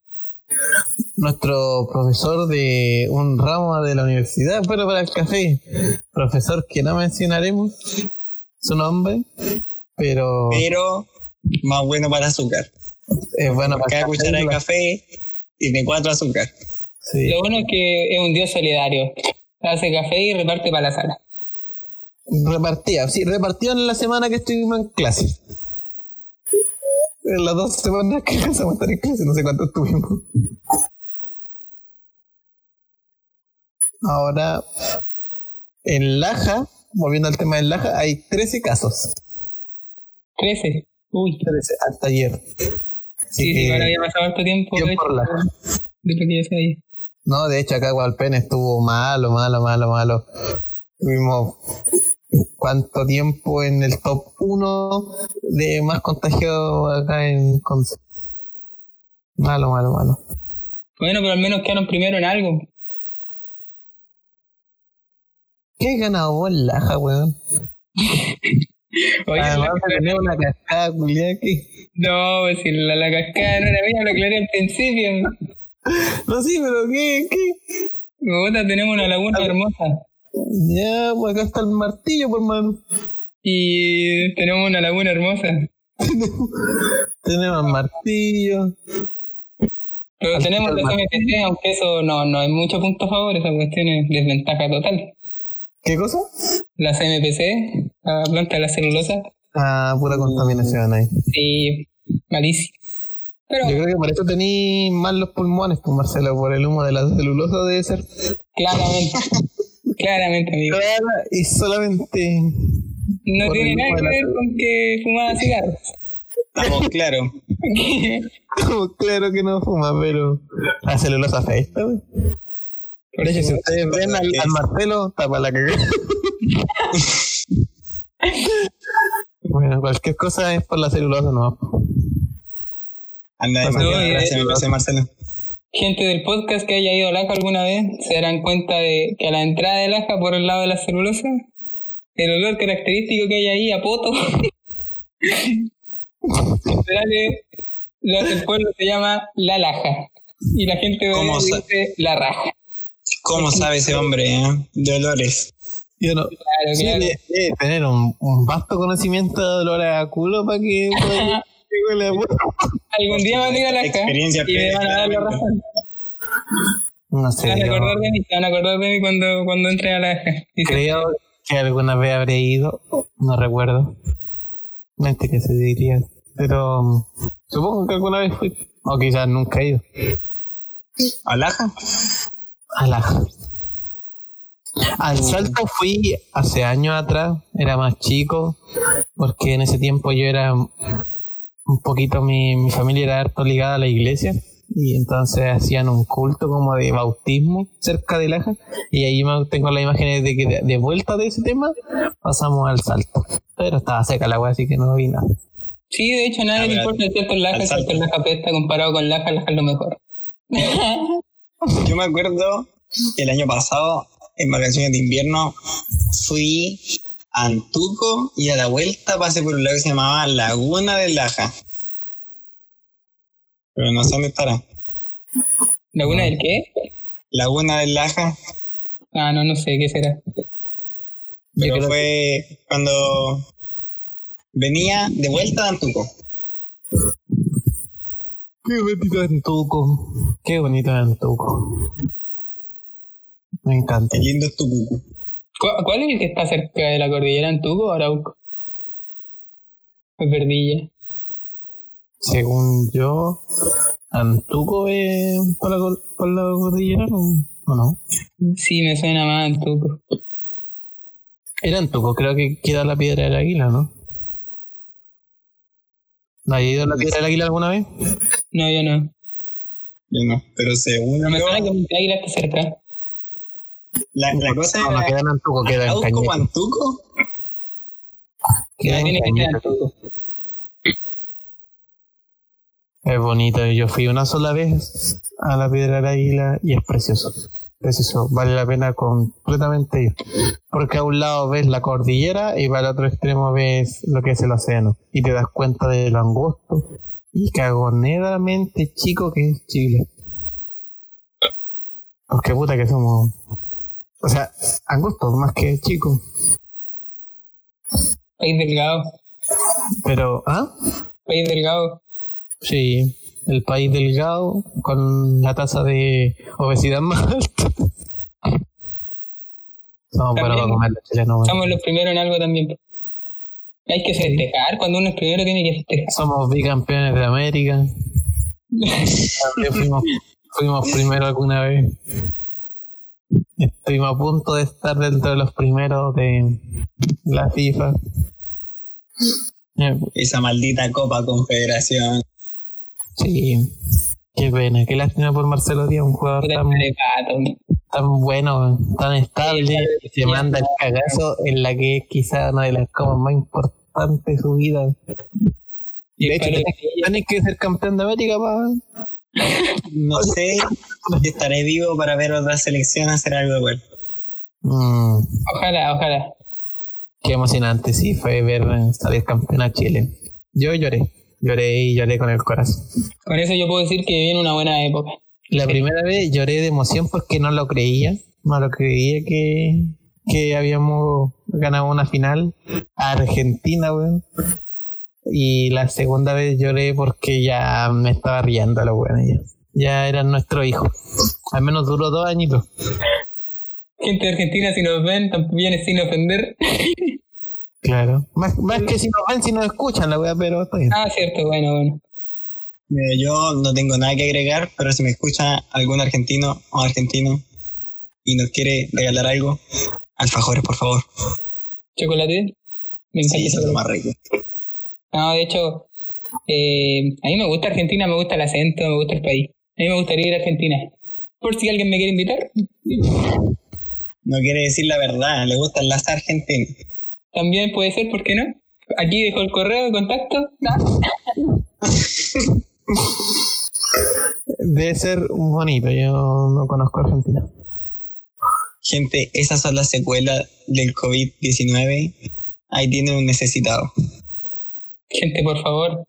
Nuestro profesor de un ramo de la universidad, bueno, para el café, profesor que no mencionaremos su nombre, pero Pero más bueno para azúcar. es bueno para Cada cuchara de café tiene cuatro azúcar. Sí. Lo bueno es que es un dios solidario. Hace café y reparte para la sala. Repartía, sí, repartió en la semana que estuvimos en clase. En las dos semanas que empezamos a estar en clase, no sé cuánto estuvimos. Ahora, en Laja, volviendo al tema del Laja, hay 13 casos. Crece. Uy. 13, hasta ayer. Así Sí, que, ahora había pasado harto tiempo. de de que yo. No, de hecho acá Gualpen estuvo malo, malo, malo, malo. Tuvimos cuánto tiempo en el top 1 de más contagiados acá en Conce. Malo, malo, malo. Bueno, pero al menos quedaron primero en algo. ¿Qué ganado vos Laja, weón? [laughs] Oye, Además la- tener una cascada que... no, pues si la, la cascada no era mía, lo aclaré al principio. No, sí, pero ¿qué? ¿Qué? Bogotá tenemos una laguna hermosa. Ya, pues acá está el martillo, por mano. Y tenemos una laguna hermosa. [laughs] Tenemos el martillo. Pero Al tenemos los MPC, aunque eso no, no es mucho punto a favor, esa cuestión es desventaja total. ¿Qué cosa? Las MPC, la planta de la celulosa, Ah, pura contaminación ahí. Sí, malísimo. Pero Yo creo que por eso tení mal los pulmones, pues Marcelo, por el humo de la celulosa debe ser. claramente, [laughs] claramente, amigo. Clara y solamente. No tiene nada que ver con que fumaba cigarros. Estamos claros. [laughs] Como claro que no fuma, pero la celulosa afecta, güey. De hecho, si ustedes ven al, al Marcelo, tapa la cagada. [laughs] bueno, cualquier cosa es por la celulosa, no. Anda de eh, Marcelo. Gente del podcast que haya ido a Laja alguna vez se darán cuenta de que a la entrada de Laja, por el lado de la celulosa, el olor característico que hay ahí a poto, [laughs] que el pueblo se llama la laja. Y la gente de ¿Cómo ahí sa- dice la raja. ¿Cómo sabe ese hombre, eh? De olores. Yo no. Claro, Sí, claro. debe, debe tener un, un vasto conocimiento de dolor a culo para que [laughs] a puto. Algún día van a ir a Laja Experiencia y me van a dar la razón. No Se sé, van a yo acordar de mí, se van a acordar de mí cuando, cuando entren a. Dice, creo que alguna vez habré ido, no recuerdo. Mente que se diría, pero um, supongo que alguna vez fui, o quizás nunca he ido. ¿Alaja? A la... Al salto fui hace años atrás, era más chico, porque en ese tiempo yo era un poquito, mi, mi familia era harto ligada a la iglesia, y entonces hacían un culto como de bautismo cerca de Laja, y ahí me- tengo las imágenes de que de, de vuelta de ese tema pasamos al salto. Pero estaba seca la agua, así que no vi nada. Sí, de hecho, a nadie le importa el salto en Laja, el salto en Laja pesta comparado con Laja, Laja es lo mejor. [laughs] Yo me acuerdo que el año pasado, en vacaciones de invierno, fui a Antuco y a la vuelta pasé por un lago que se llamaba Laguna del Laja. Pero no sé dónde estará. ¿Laguna del qué? Laguna del Laja, Ah, no, no sé qué será. pero fue cuando venía de vuelta de Antuco. Qué bonito Antuco. Qué bonito Antuco. Me encanta. El lindo es Tucucu. ¿Cu- ¿Cuál es el que está cerca de la cordillera Antuco o Arauco? Es Verdilla. Según yo, Antuco es por la, por la cordillera, ¿no? ¿O no? Sí, me suena más Antuco. Era Antuco, creo que queda la piedra del águila, ¿no? ¿No has ido a la piedra del águila alguna vez? No, yo no. Yo no, pero según No me suena que Monte Águila esté cerca. la, la cosa No, no queda en Antuco, queda en Cañete. Antuco. Queda en. Antuco. Es bonito, yo fui una sola vez a la Piedra del Águila y es precioso. Precioso, vale la pena completamente ir. Porque a un lado ves la cordillera y para el otro extremo ves lo que es el océano. Y te das cuenta de lo angosto y cagoneramente chico que es Chile. Porque puta que somos. O sea, angosto más que chico. País delgado. Pero, ¿ah? País delgado. Sí, el país delgado con la tasa de obesidad más [laughs] alta. Somos comer los primeros en algo también. Hay que festejar. Cuando uno es primero tiene que festejar. Somos bicampeones de América. También [laughs] fuimos, fuimos primero alguna vez. Estuvimos a punto de estar dentro de los primeros de la FIFA. Esa maldita Copa Confederación. Sí, qué pena, qué lástima por Marcelo Díaz, un jugador tan, bueno, tan estable, y se manda el cagazo en la que es quizá una de las copas más importantes de su vida. Y De hecho, tenés que ser campeón de América para... No sé estaré vivo para ver otra selección hacer algo igual. Mm, Ojalá, ojalá. qué emocionante, sí, fue ver salir campeón a Chile. Yo lloré, lloré y lloré con el corazón. Con eso yo puedo decir que viene una buena época. La primera vez lloré de emoción porque no lo creía, no lo creía que, que habíamos ganado una final a Argentina, weón. Y la segunda vez lloré porque ya me estaba riendo la weón. Ya, ya eran nuestro hijo. Al menos duró dos añitos. Gente de Argentina, si nos ven, también es sin ofender. [laughs] Claro. Más, más que si nos ven, si nos escuchan la weá, pero está bien. Ah, cierto, bueno, bueno. Mira, yo no tengo nada que agregar, pero si me escucha algún argentino o argentino y nos quiere regalar algo, alfajores, por favor. ¿Chocolate? Me encanta Sí, el eso es lo más rico. No, de hecho, eh, a mí me gusta Argentina, me gusta el acento, me gusta el país. A mí me gustaría ir a Argentina. Por si alguien me quiere invitar, No quiere decir la verdad, le gustan las argentinas. También puede ser, ¿por qué no? Aquí dejo el correo de contacto. Debe ser bonito, yo no conozco Argentina. Gente, esas son las secuelas del COVID-19. Ahí tienen un necesitado. Gente, por favor.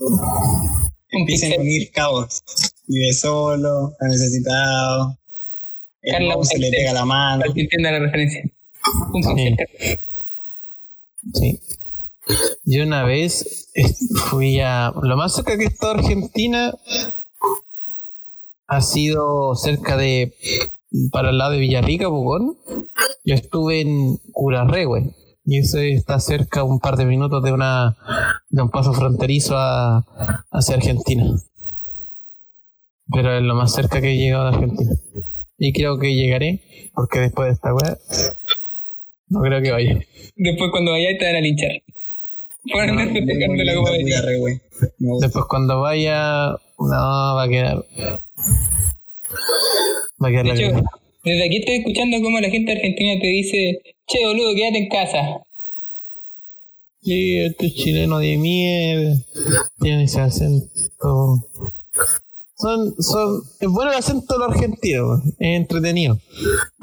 Un Empiecen a unir cabos. Vive solo, está necesitado. El Carla, se un le pega la mano. Para que entienda la referencia. Un Sí. Sí. Yo una vez eh, fui a. Lo más cerca que he estado a Argentina ha sido cerca de. Para el lado de Villarrica, Pucón. Yo estuve en Curarrehue. Y eso está cerca un par de minutos de una de un paso fronterizo a, hacia Argentina. Pero es lo más cerca que he llegado a Argentina. Y creo que llegaré, porque después de esta weá, no creo que vaya. Después cuando vayáis te van a linchar. Por andar festejando la Copa Muy América. arre, güey. Me gusta. Después cuando vaya, no, va a quedar. Va a quedar De la hecho, desde aquí estoy escuchando cómo la gente argentina te dice, che boludo, quédate en casa. Sí, este chileno de mierda. Tiene ese acento. Son, son, es bueno el acento de los argentinos, es entretenido.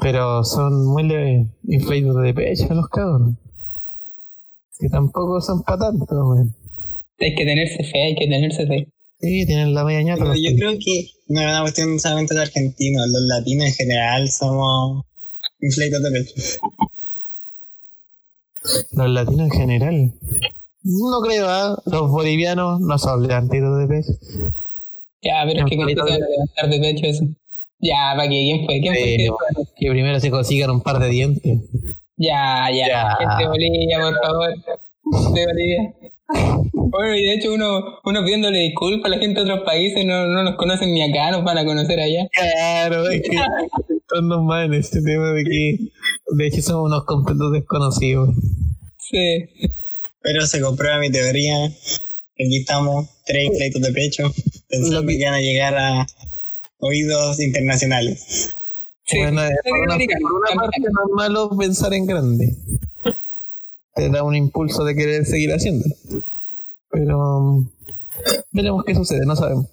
Pero son muy leves, inflados de pecho los cabros. Que tampoco son para tanto, weón. Hay que tenerse fe, hay que tenerse fe. Sí, tienen la media ñata Pero yo creo que no es una cuestión solamente de argentinos. Los latinos en general somos inflados de pecho. Los latinos en general. No creo, ¿ah? Los bolivianos no son levantitos de pecho. Ya, pero es que con esto se van a levantar de pecho eso. Ya, ¿para qué? ¿Quién fue? ¿Quién fue? que que primero se consigan un par de dientes. Ya, ya. Ya. Gente de Bolivia, por favor. De Bolivia. Bueno, y de hecho uno, uno pidiéndole disculpas a la gente de otros países, no, no nos conocen ni acá, nos van a conocer allá. Claro, es que estamos más en este tema de que de hecho somos unos completos desconocidos. Sí. Pero se comprueba mi teoría. Aquí estamos, tres inflados de pecho, pensando Lo que- van a llegar a oídos internacionales. Sí. Bueno, eh, por, una, por una parte no es malo pensar en grande. Te da un impulso de querer seguir haciéndolo. Pero mm, veremos qué sucede, no sabemos.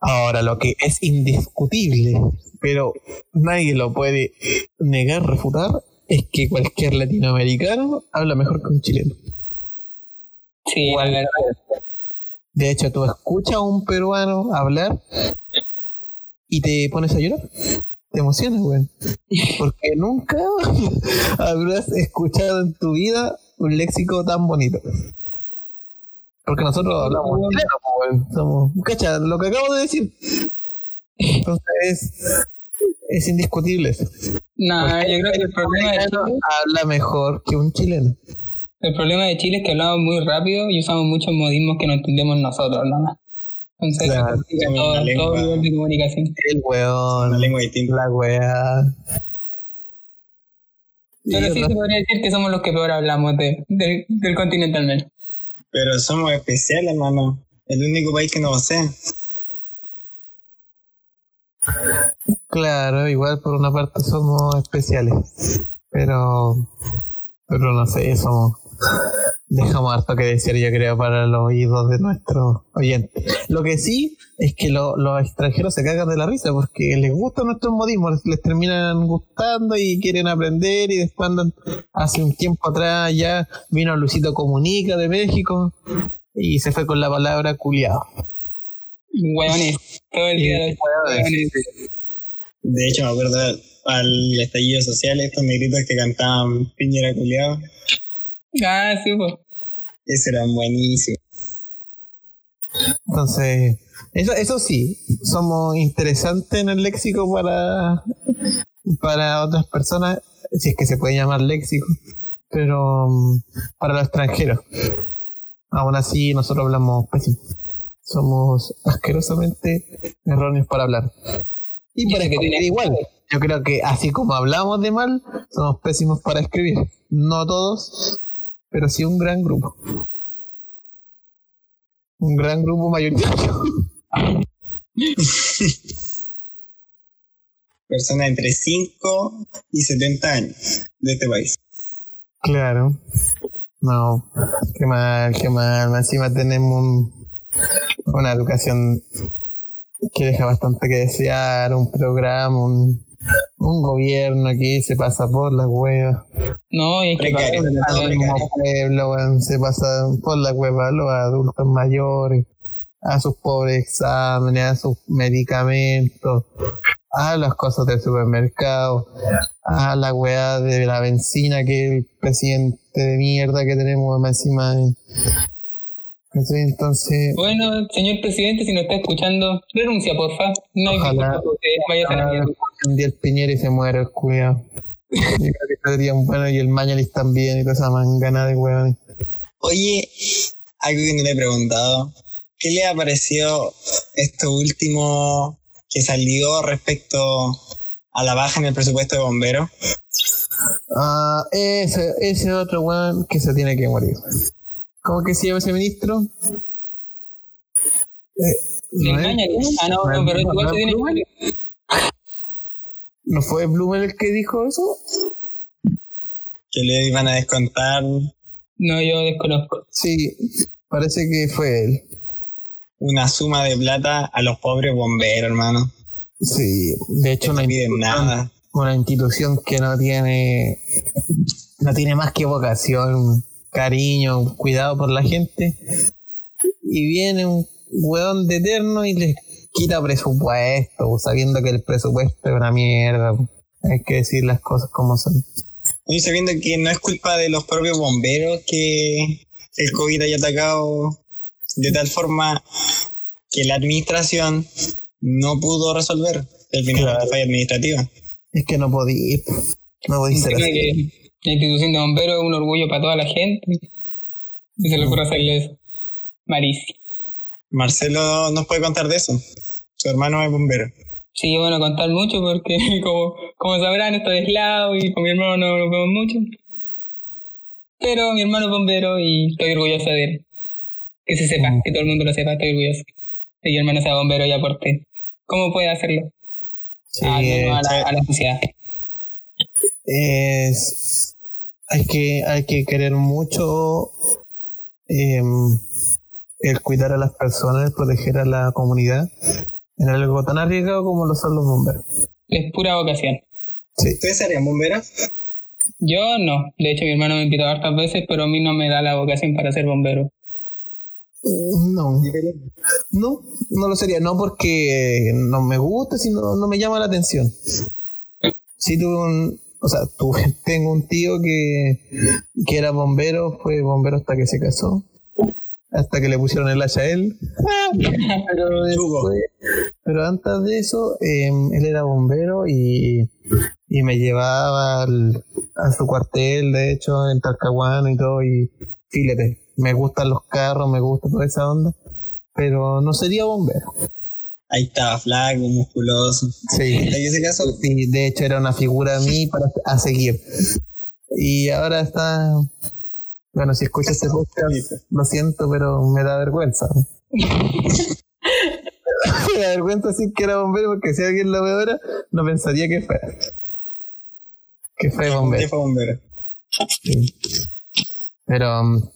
Ahora, lo que es indiscutible, pero nadie lo puede negar, refutar, es que cualquier latinoamericano habla mejor que un chileno. Sí, la verdad. De hecho, tú escuchas a un peruano hablar y te pones a llorar. Te emocionas, güey. Porque nunca [laughs] habrás escuchado en tu vida un léxico tan bonito. Porque nosotros hablamos chileno. Somos, cacha, lo que acabo de decir. Entonces es, es indiscutible. No, Porque yo creo que el problema Chile, habla mejor que un chileno. El problema de Chile es que hablamos muy rápido y usamos muchos modismos que no entendemos nosotros, nada más. Entonces, Claro, todo, todo nivel de comunicación. El weón, lengua distinta. la weá. Pero Sí, se podría decir que somos los que peor hablamos de, del, del continente al menos. Pero somos especiales, hermano. El único país que no posee. Claro, igual por una parte somos especiales, pero pero no sé, somos dejamos harto que decir yo creo para los oídos de nuestros oyentes. Lo que sí es que lo- los extranjeros se cagan de la risa porque les gustan nuestros modismos, les terminan gustando y quieren aprender y después andan hace un tiempo atrás ya vino Luisito Comunica de México y se fue con la palabra culiado. Hueones, todo el día hueones. De hecho, me acuerdo al estallido social, estos negritos que cantaban Piñera Culeado. Ah, sí, pues. Esos eran buenísimos. Entonces, eso, eso sí, somos interesantes en el léxico para, para otras personas, si es que se puede llamar léxico. pero mm, para los extranjeros. Aún así, nosotros hablamos pésimo. Somos asquerosamente erróneos para hablar. Y para escribir igual. Yo creo que así como hablamos de mal, somos pésimos para escribir. No todos, pero sí un gran grupo. Un gran grupo mayoritario. [laughs] Personas entre 5 y 70 años de este país. Claro. No, qué mal, qué mal. Encima tenemos un- una educación que deja bastante que desear, un programa, un, un gobierno que se pasa por la hueva. No, y es que pueblo, weón, se pasa por la hueva a los adultos mayores, a sus pobres exámenes, a sus medicamentos, a las cosas del supermercado, a la weá de la benzina que el presidente de mierda que tenemos encima. Entonces, Bueno, señor presidente, si nos está escuchando, renuncia, porfa. No hay Ojalá. por usted, vaya a la un día el Piñera y se muere el culiao. Yo creo que bueno y el Mañalis también y toda esa mangana de weones. Oye, algo que no le he preguntado. ¿Qué le ha parecido esto último que salió respecto a la baja en el presupuesto de bomberos? Ah, ese, ese otro weón que se tiene que morir. ¿Cómo que se llama ese ministro? ¿Le engañan? Ah, no, ¿No no, es- pero igual se tiene? ¿No fue Blumen el que dijo eso? Que le iban a descontar No, yo desconozco. Sí, parece que fue él. una suma de plata a los pobres bomberos, hermano. Sí, de hecho No piden nada. una institución que no tiene no tiene más que vocación, cariño, cuidado por la gente. Y viene un weón de eterno y les quita presupuesto, sabiendo que el presupuesto es una mierda. Hay que decir las cosas como son. Y sabiendo que no es culpa de los propios bomberos que el COVID haya atacado de tal forma que la administración no pudo resolver el final de la falla administrativa. Es que no podía, no podía ser así. La institución de bomberos es un orgullo para toda la gente. Y se le ocurre hacerle eso. Malísimo. Marcelo nos puede contar de eso. Su hermano es bombero. Sí, bueno, contar mucho porque [laughs] como, como sabrán estoy aislado y con mi hermano no nos vemos mucho. Pero mi hermano es bombero y estoy orgulloso de él. Que se sepa, que todo el mundo lo sepa, estoy orgulloso. De que mi hermano sea bombero y aporte. ¿Cómo puede hacerlo? Sí, Al menos a, sí. la, a la sociedad. Es hay que hay que querer mucho em, el cuidar a las personas, el proteger a la comunidad en algo tan arriesgado como lo son los bomberos. Es pura vocación. Sí. ¿Ustedes serían bomberos? Yo no. De hecho, mi hermano me invitó hartas veces, pero a mí no me da la vocación para ser bombero. No, no, no lo sería, no porque no me guste, sino no me llama la atención. Si tú, o sea, tú, [laughs] tengo un tío que, que era bombero, fue bombero hasta que se casó, hasta que le pusieron el hacha a él. [laughs] pero, después- pero antes de eso, eh, él era bombero y, y me llevaba al- a su cuartel, de hecho, en Talcahuano y todo, y fíjate, me gustan los carros, me gusta toda esa onda, pero no sería bombero. Ahí estaba flaco, musculoso. Sí. ¿En ese caso? Sí, de hecho era una figura a mí para a seguir. Y ahora está. Bueno, si escuchas este podcast, lo siento, pero me da vergüenza. me da vergüenza decir que era bombero porque si alguien lo ve ahora, no pensaría que fue. Que fue ¿Qué bombero. fue bombero? Sí. Pero, mm,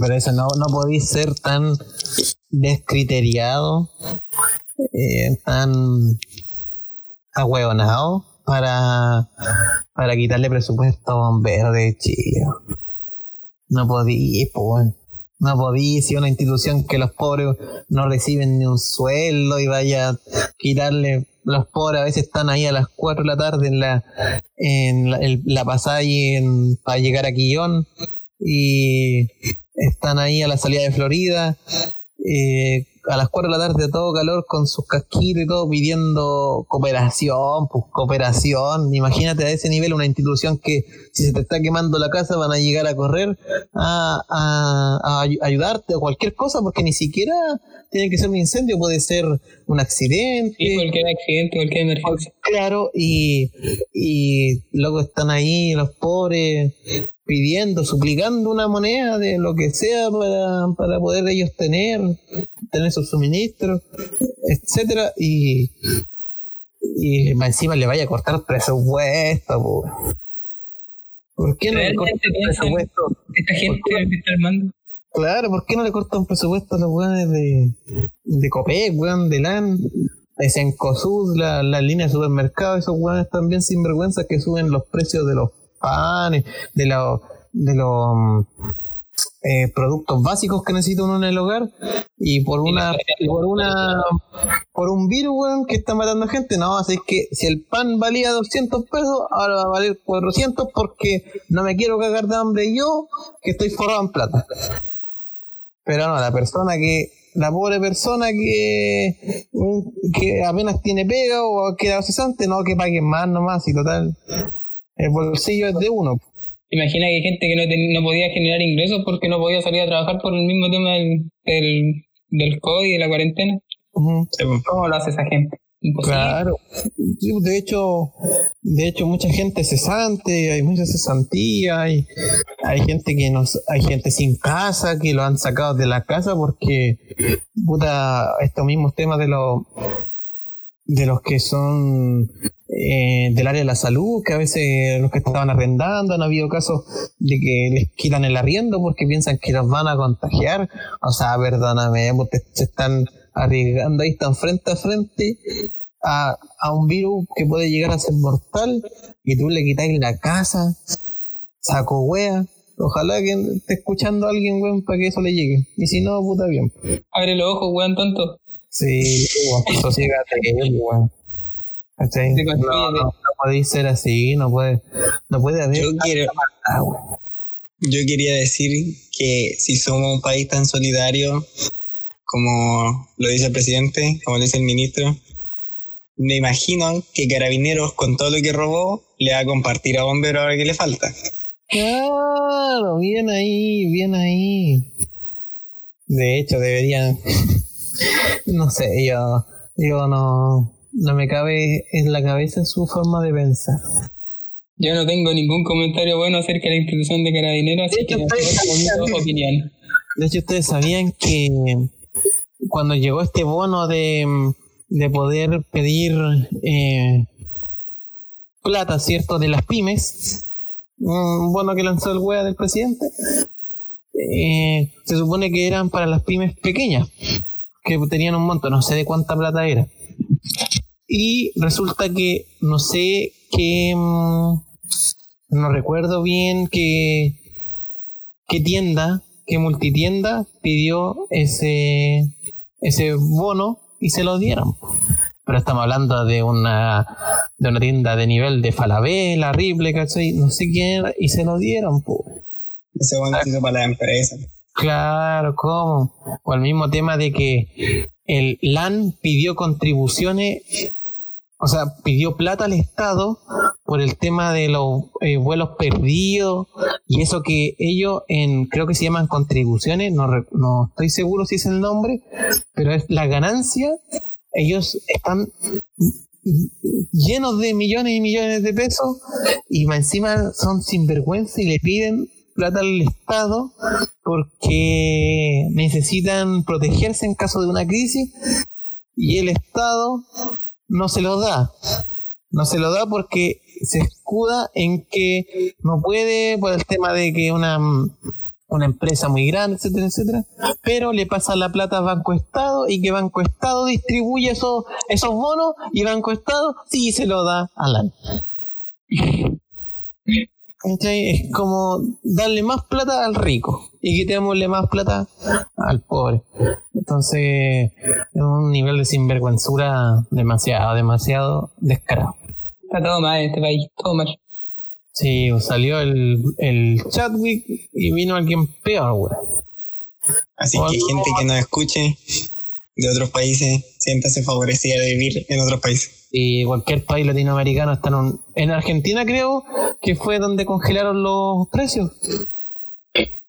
pero eso, no, no podéis ser tan descriteriado, eh, tan ahueonado para, para quitarle presupuesto a bomberos de Chile. No podí, pues. No podí, si una institución que los pobres no reciben ni un sueldo y vaya a quitarle. Los pobres a veces están ahí a las 4 de la tarde en la, en la, pasada y para llegar a Quillón y están ahí a la salida de Florida eh, a las 4 de la tarde a todo calor con sus casquitos y todo pidiendo cooperación, pues cooperación. Imagínate a ese nivel una institución que si se te está quemando la casa van a llegar a correr a, a, a ayudarte o cualquier cosa porque ni siquiera tiene que ser un incendio, puede ser un accidente. Sí, cualquier accidente, cualquier emergencia. Claro, y, y luego están ahí los pobres pidiendo, suplicando una moneda de lo que sea para, para poder ellos tener, tener sus suministros, etcétera, y, y encima le vaya a cortar presupuesto, po. ¿Por qué no le cortan presupuesto? Esta gente que está armando. Claro, ¿por qué no le cortan presupuesto a los weones de, de Copec, weón, de LAN, de Sencosud, la, la línea de supermercado, esos weones también sin vergüenza que suben los precios de los panes, de los de los eh, productos básicos que necesita uno en el hogar y por una por una por un virus weón, que está matando gente no así que si el pan valía 200 pesos ahora va a valer 400 porque no me quiero cagar de hambre yo que estoy forrado en plata pero no la persona que la pobre persona que que apenas tiene pega o ha quedado cesante no que paguen más nomás y total el bolsillo es de uno Imagina que hay gente que no, ten- no podía generar ingresos porque no podía salir a trabajar por el mismo tema del, del, del COVID y de la cuarentena. ¿Cómo lo hace esa gente? Claro. De hecho, de hecho mucha gente cesante, hay mucha cesantía, hay, hay gente que nos, hay gente sin casa que lo han sacado de la casa porque puta estos mismos temas de los de los que son eh, del área de la salud, que a veces los que estaban arrendando han habido casos de que les quitan el arriendo porque piensan que los van a contagiar. O sea, perdóname, pues se están arriesgando ahí, están frente a frente a, a un virus que puede llegar a ser mortal y tú le quitáis la casa, saco wea. Ojalá que esté escuchando a alguien, weón, para que eso le llegue. Y si no, puta bien. Abre los ojos, weón tonto. Sí, weón, sosiégate, weón. ¿Cachai? Sí, No, no, no puede ser así, no puede, no puede haber Yo quiero, weón. yo quería decir que si somos un país tan solidario como lo dice el presidente, como lo dice el ministro, me imagino que Carabineros con todo lo que robó le va a compartir a Bombero ahora que le falta. Claro, bien ahí, bien ahí. De hecho, deberían. [laughs] no sé, yo, yo no, no me cabe en la cabeza su forma de pensar. Yo no tengo ningún comentario bueno acerca de la institución de carabineros, así De que no tengo opinión. De hecho, ustedes sabían que cuando llegó este bono de, de poder pedir eh, plata, ¿cierto?, de las pymes, un bono que lanzó el wea del presidente, eh, se supone que eran para las pymes pequeñas, que tenían un monto, no sé de cuánta plata era. Y resulta que no sé qué, mm, no recuerdo bien que qué tienda, qué multitienda pidió ese, ese bono y se lo dieron. Pero estamos hablando de una, de una tienda de nivel de Falabella, Ripley, ¿cachai? No sé quién era, y se lo dieron, po. Ese bono para la empresa. Claro, ¿cómo? O el mismo tema de que el LAN pidió contribuciones, o sea, pidió plata al Estado por el tema de los eh, vuelos perdidos y eso que ellos en, creo que se llaman contribuciones, no, no estoy seguro si es el nombre, pero es la ganancia, ellos están llenos de millones y millones de pesos y encima son sinvergüenza y le piden plata al Estado porque necesitan protegerse en caso de una crisis y el Estado no se lo da. No se lo da porque se escuda en que no puede por el tema de que una, una empresa muy grande, etcétera, etcétera, pero le pasa la plata a Banco Estado y que Banco Estado distribuye esos, esos bonos y Banco Estado sí se lo da a la ¿Cachai? Es como darle más plata al rico y quitémosle más plata al pobre. Entonces, es un nivel de sinvergüenzura demasiado, demasiado descarado. Está todo mal en este país, todo mal. Sí, salió el, el Chadwick y vino alguien peor, weón. Así que gente que nos escuche, de otros países siéntase favorecida de vivir en otros países. Y cualquier país latinoamericano está en un... En Argentina creo que fue donde congelaron los precios.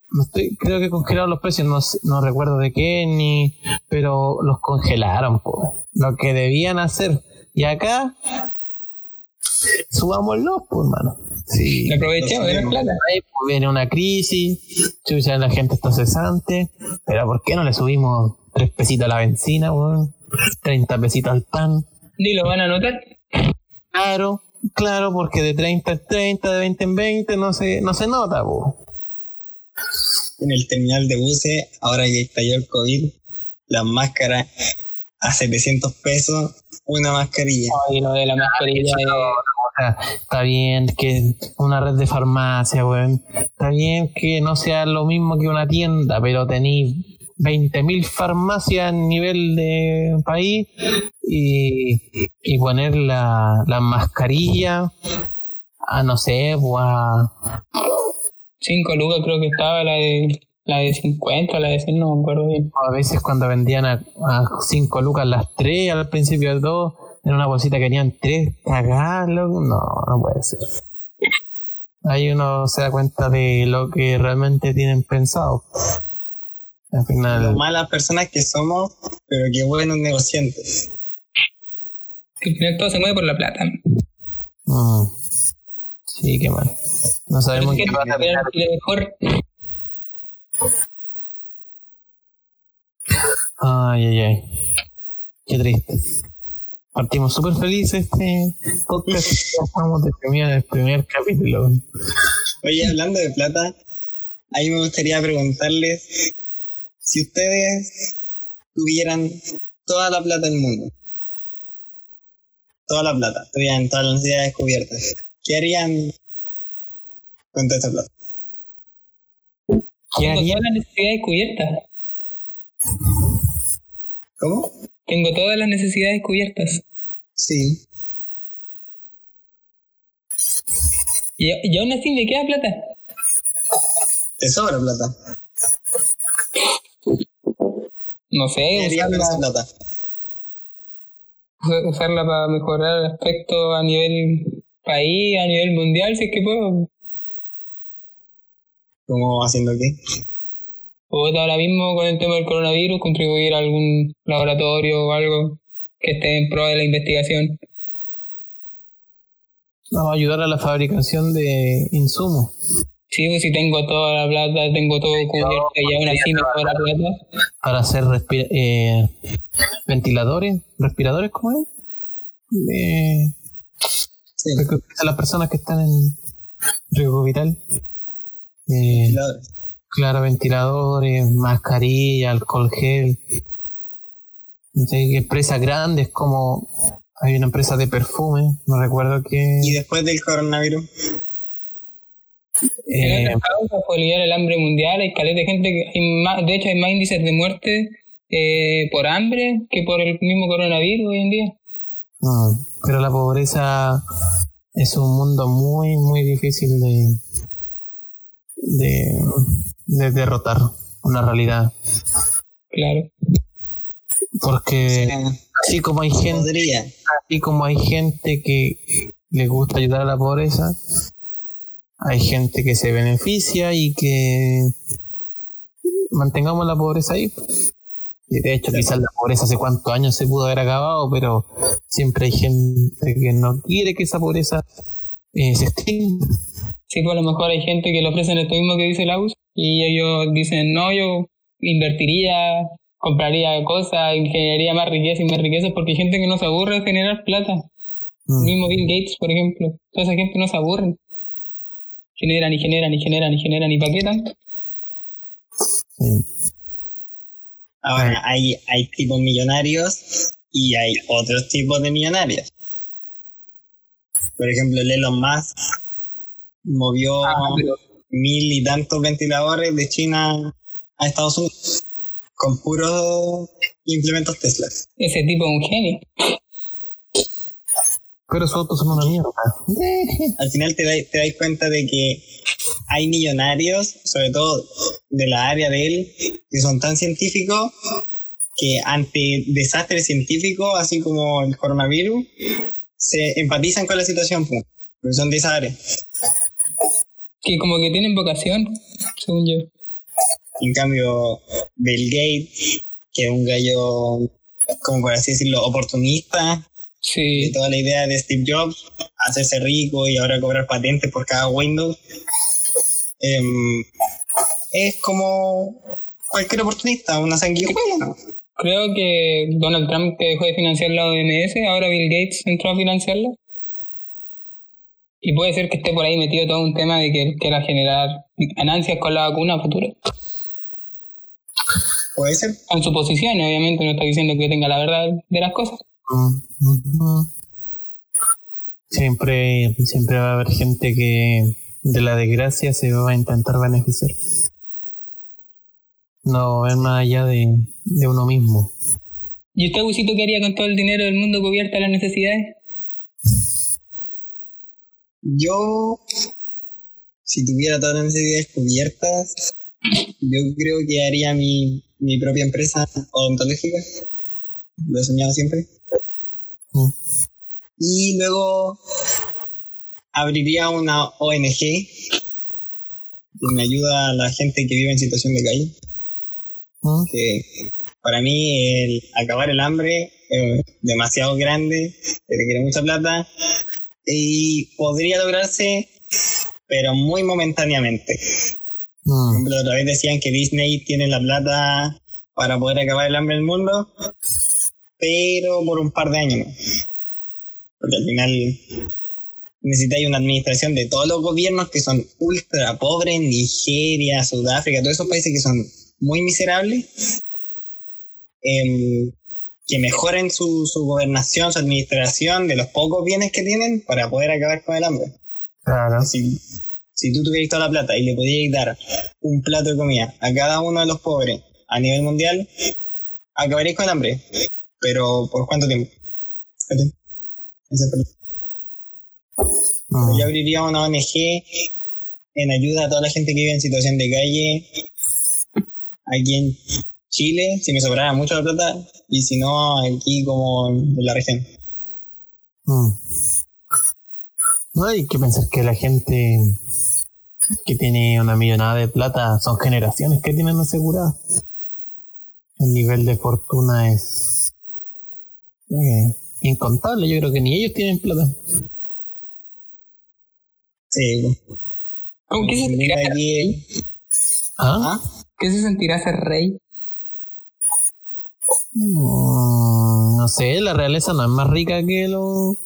No estoy, creo que congelaron los precios, no, no recuerdo de qué, ni, pero los congelaron, po. lo que debían hacer. Y acá, subámoslo, pues, hermano. Sí. Aprovechemos, era plata. Ahí, pues, viene una crisis, chucha, la gente está cesante, pero ¿por qué no le subimos tres pesitos a la benzina, weón? 30 pesitos al pan. Ni lo van a notar. Claro, claro, porque de 30 en 30, de 20 en 20 no se, no se nota, po. En el terminal de buses, ahora que estalló el COVID, las máscaras a 700 pesos, una mascarilla. Ay, lo de la mascarilla. No, no, o sea, está bien que una red de farmacia, weón. Está bien que no sea lo mismo que una tienda, pero tenéis 20.000 farmacias a nivel de país y, y poner la, la mascarilla a no sé, pues a, 5 lucas creo que estaba la de la de 50 la de 100, no me acuerdo bien. a veces cuando vendían a 5 lucas las 3 al principio de todo, en una bolsita que tenían 3, cagarlo, no, no puede ser. Ahí uno se da cuenta de lo que realmente tienen pensado. Al Lo final, malas personas que somos, pero qué buenos negociantes. Que al final todo se mueve por la plata. mm, sí, qué mal. No sabemos qué va a mejor Ay, ay, ay. Qué triste. Partimos súper felices este podcast. Ya Estamos deprimidos en el primer capítulo. Oye, hablando de plata, a mí me gustaría preguntarles si ustedes tuvieran toda la plata del mundo, toda la plata, tuvieran todas las necesidades cubiertas, ¿qué harían con toda esta plata? ¿Qué tengo haría? todas las necesidades cubiertas. ¿Cómo? Tengo todas las necesidades cubiertas. Sí. Y, y aún así me queda plata. ¿Te sobra plata? No ¿Qué sé, usarla, usarla para mejorar el aspecto a nivel país, a nivel mundial, si es que puedo. ¿Cómo haciendo qué? O ahora mismo con el tema del coronavirus, contribuir a algún laboratorio o algo que esté en pro de la investigación. No, ayudar a la fabricación de insumos. Sí, pues si tengo toda la plata, tengo todo cubierto y aún así me sobra plata. para hacer respi- eh, ventiladores, respiradores, ¿cómo es? Eh, Sí. a las personas que están en riesgo vital. Eh, ventiladores. claro, ventiladores, mascarilla, alcohol gel. Sí, empresas grandes como hay una empresa de perfume, no recuerdo qué. Y después del coronavirus, eh, otras causas, por aliviar el hambre mundial, hay caleta de gente que, hay más- de hecho hay más índices de muerte eh, por hambre que por el mismo coronavirus hoy en día. pero la pobreza es un mundo muy, muy difícil de, de, de derrotar, una realidad. Claro. Porque así como hay gente, podría. así como hay gente que le gusta ayudar a la pobreza, hay gente que se beneficia y que mantengamos la pobreza ahí. De hecho, quizás la pobreza hace cuántos años se pudo haber acabado, pero siempre hay gente que no quiere que esa pobreza eh, se extinga. Sí, pues a lo mejor hay gente que le ofrecen esto mismo que dice Laus y ellos dicen, no, yo invertiría, compraría cosas, generaría más riqueza y más riqueza porque hay gente que no se aburre de generar plata. Mm. mismo Bill Gates, por ejemplo. Toda esa gente no se aburre. Generan y generan y generan y generan y ¿para qué tanto? Sí. Ahora, hay, hay tipos millonarios y hay otros tipos de millonarios. Por ejemplo, el Elon Musk movió Ah, pero- mil y tantos ventiladores de China a Estados Unidos con puros implementos Tesla. Ese tipo es un genio. Pero sus autos son una mierda. [laughs] Al final te, dais- te das cuenta de que hay millonarios, sobre todo de la área de él, que son tan científicos que ante desastres científicos, así como el coronavirus, se empatizan con la situación, pues, porque son de esa área. Que como que tienen vocación, según yo. En cambio, Bill Gates, que es un gallo, como por así decirlo, oportunista, de Sí. toda la idea de Steve Jobs, hacerse rico y ahora cobrar patentes por cada Windows, em, es como cualquier oportunista, una sanguijuela. Creo que Donald Trump que dejó de financiar la OMS, ahora Bill Gates entró a financiarla. Y puede ser que esté por ahí metido todo un tema de que él quiera generar ganancias con la vacuna futura. Puede ser. En su posición, obviamente, no está diciendo que tenga la verdad de las cosas. Siempre, siempre va a haber gente que de la desgracia se va a intentar beneficiar. No ver más allá de, de uno mismo. ¿Y usted, Gusito, qué haría con todo el dinero del mundo cubierto a las necesidades? Yo, si tuviera todas las necesidades cubiertas, yo creo que haría mi, mi propia empresa odontológica. Lo he soñado siempre. Mm. Y luego abriría una ONG que me ayuda a la gente que vive en situación de calle. Mm. Que para mí el acabar el hambre es demasiado grande, requiere mucha plata y podría lograrse, pero muy momentáneamente. Por ejemplo, otra vez decían que Disney tiene la plata para poder acabar el hambre del mundo, pero por un par de años. Porque al final necesitáis una administración de todos los gobiernos que son ultra pobres, Nigeria, Sudáfrica, todos esos países que son muy miserables, em, que mejoren su, su gobernación, su administración de los pocos bienes que tienen para poder acabar con el hambre. Claro. Si, si tú tuvieras toda la plata y le pudieras dar un plato de comida a cada uno de los pobres a nivel mundial, acabarías con el hambre. Pero ¿por cuánto tiempo? Mm. Yo abriría una ONG en ayuda a toda la gente que vive en situación de calle aquí en Chile, si me sobrara mucho la plata, y si no, aquí como en la región. Mm. No hay que pensar que la gente que tiene una millonada de plata son generaciones que tienen asegurada. El nivel de fortuna es eh, incontable. Yo creo que ni ellos tienen plata. Sí. ¿Cómo, ¿Qué, se sentirá ser, ¿Ah? ¿Ah? ¿Qué se sentirá ser rey? Mm, no sé, la realeza no es más rica que lo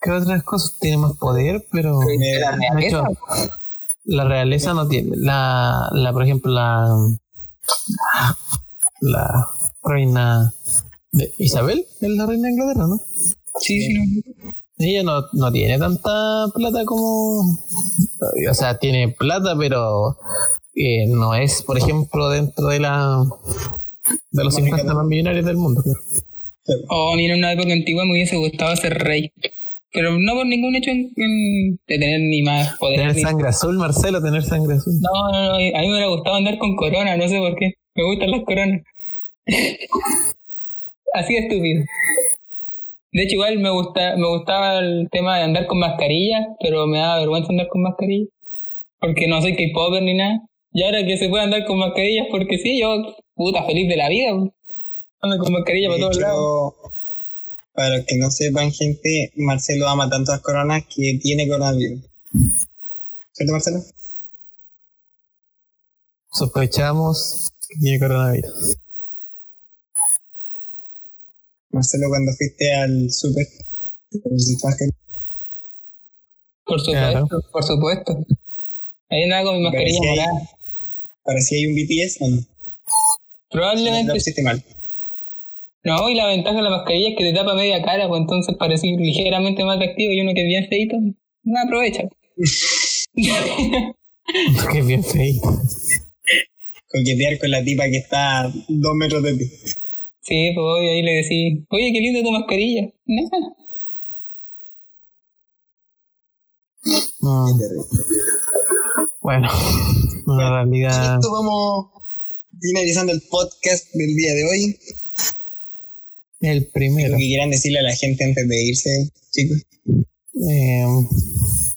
que otras cosas. Tiene más poder, pero Me- ¿La realeza? hecho, la realeza no tiene. La, la por ejemplo, la la reina de Isabel es la reina de Inglaterra, ¿no? Sí, sí, no. Ella no, no tiene tanta plata como. O sea, tiene plata, pero eh, no es, por ejemplo, dentro de la de los Más rica 50 del más millonarios del mundo. Oh, a mí en una época antigua me hubiese gustado ser rey. Pero no por ningún hecho en, en- de tener ni más poder. Tener ni- sangre azul, Marcelo, tener sangre azul. No, no, no, a mí me hubiera gustado andar con corona, no sé por qué. Me gustan las coronas. Así de estúpido. De hecho, igual me gusta, me gustaba el tema de andar con mascarilla, pero me daba vergüenza andar con mascarilla. Porque no soy K-Popper ni nada. Y ahora que se puede andar con mascarillas, porque sí, yo, puta, feliz de la vida. Ando con mascarilla para De todos lados. para los que no sepan, gente, Marcelo ama tanto las coronas que tiene coronavirus. ¿Cierto, Marcelo? Sospechamos que tiene coronavirus. Marcelo, cuando fuiste al súper. Por supuesto, Claro. por supuesto. Ahí andaba con mi mascarilla Parecía morada. ¿Parecía ahí un BTS o no? Probablemente pusiste mal. No, y la ventaja de la mascarilla es que te tapa media cara, pues entonces parece ligeramente más atractivo y uno que es bien feito, no aprovecha. [laughs] que es bien feo. Coquetear con la tipa que está a dos metros de ti. Sí, pues obvio, ahí le decís, oye, qué linda tu mascarilla. Mm, bueno, en Y realidad. esto vamos, finalizando el podcast del día de hoy. El Lo primero. que quieran decirle a la gente antes de irse, chicos. Eh,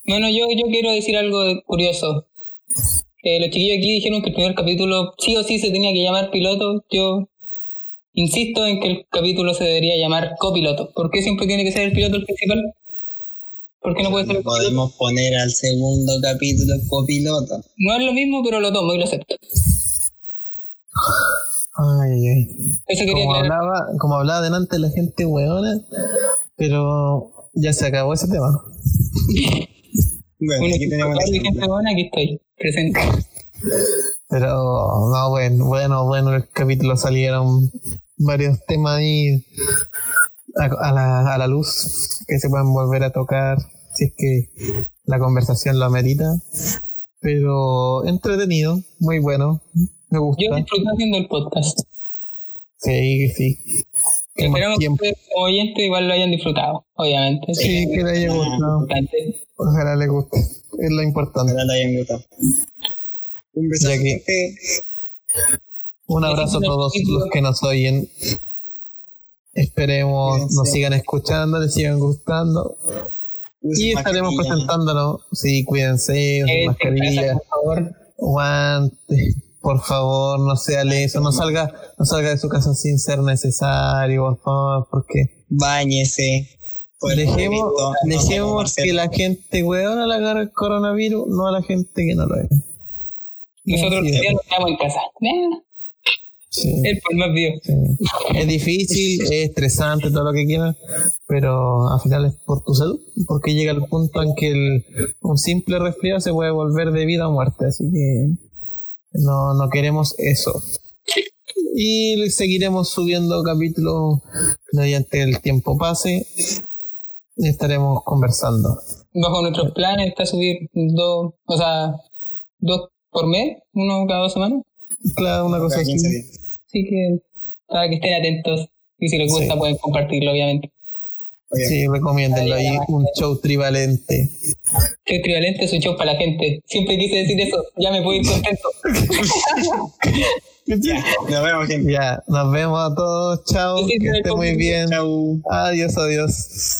Bueno, yo, yo quiero decir algo curioso. Eh, los chiquillos aquí dijeron que el primer capítulo sí o sí se tenía que llamar piloto. Yo insisto en que el capítulo se debería llamar copiloto. ¿Por qué siempre tiene que ser el piloto el principal? ¿Por qué no puede ser el copiloto? Podemos poner al segundo capítulo copiloto. No es lo mismo, pero lo tomo y lo acepto. ay, ay, ay. Eso quería Como aclarar. hablaba, como hablaba delante la gente hueona, pero ya se acabó ese tema. Bueno, Bueno, aquí tenemos la gente gente. buena, aquí estoy, presente. Pero no, bueno, bueno, bueno, el capítulo salieron varios temas ahí a, a la, a la luz que se pueden volver a tocar si es que la conversación lo amerita. Pero entretenido, muy bueno, me Yo gusta. disfruté haciendo el podcast. Sí, sí. Esperamos que ustedes como oyentes igual lo hayan disfrutado, obviamente. Sí, que le haya gustado. Ojalá le guste. Es lo importante. Ojalá le hayan gustado. Un beso, Ya que-. Un abrazo a todos los que nos oyen. Esperemos nos sigan escuchando, les sigan gustando. Usen Y estaremos mascarilla. presentándonos. Sí, cuídense, usen mascarilla, por favor. guantes. Por favor, no sea eso, no salga, no salga de su casa sin ser necesario, por favor, porque Báñese. Por dejemos, dejemos que la gente weona le agarre el coronavirus, no a la gente que no lo es. Nosotros Sí, ya nos quedamos en casa. Sí. Por más. Sí. Es difícil, [laughs] es estresante, todo lo que quieras, pero al final es por tu salud, porque llega el punto en que el- un simple resfriado se puede volver de vida o muerte, así que no, no queremos eso. Y seguiremos subiendo capítulos mediante el tiempo pase y estaremos conversando. Bajo nuestros planes está subir dos, o sea, dos por mes, uno cada dos semanas. Claro, una cosa así. 15 días. Así que para que estén atentos y si les gusta Sí. pueden compartirlo, obviamente. Sí, recomiéndenlo ahí, un show trivalente. Qué equivalente es un show para la gente. Siempre quise decir eso, ya me puedo ir contento. [laughs] ya, nos vemos, gente. Ya, nos vemos a todos, chao, Sí, sí, que esté muy bien. Chau. Adiós, adiós.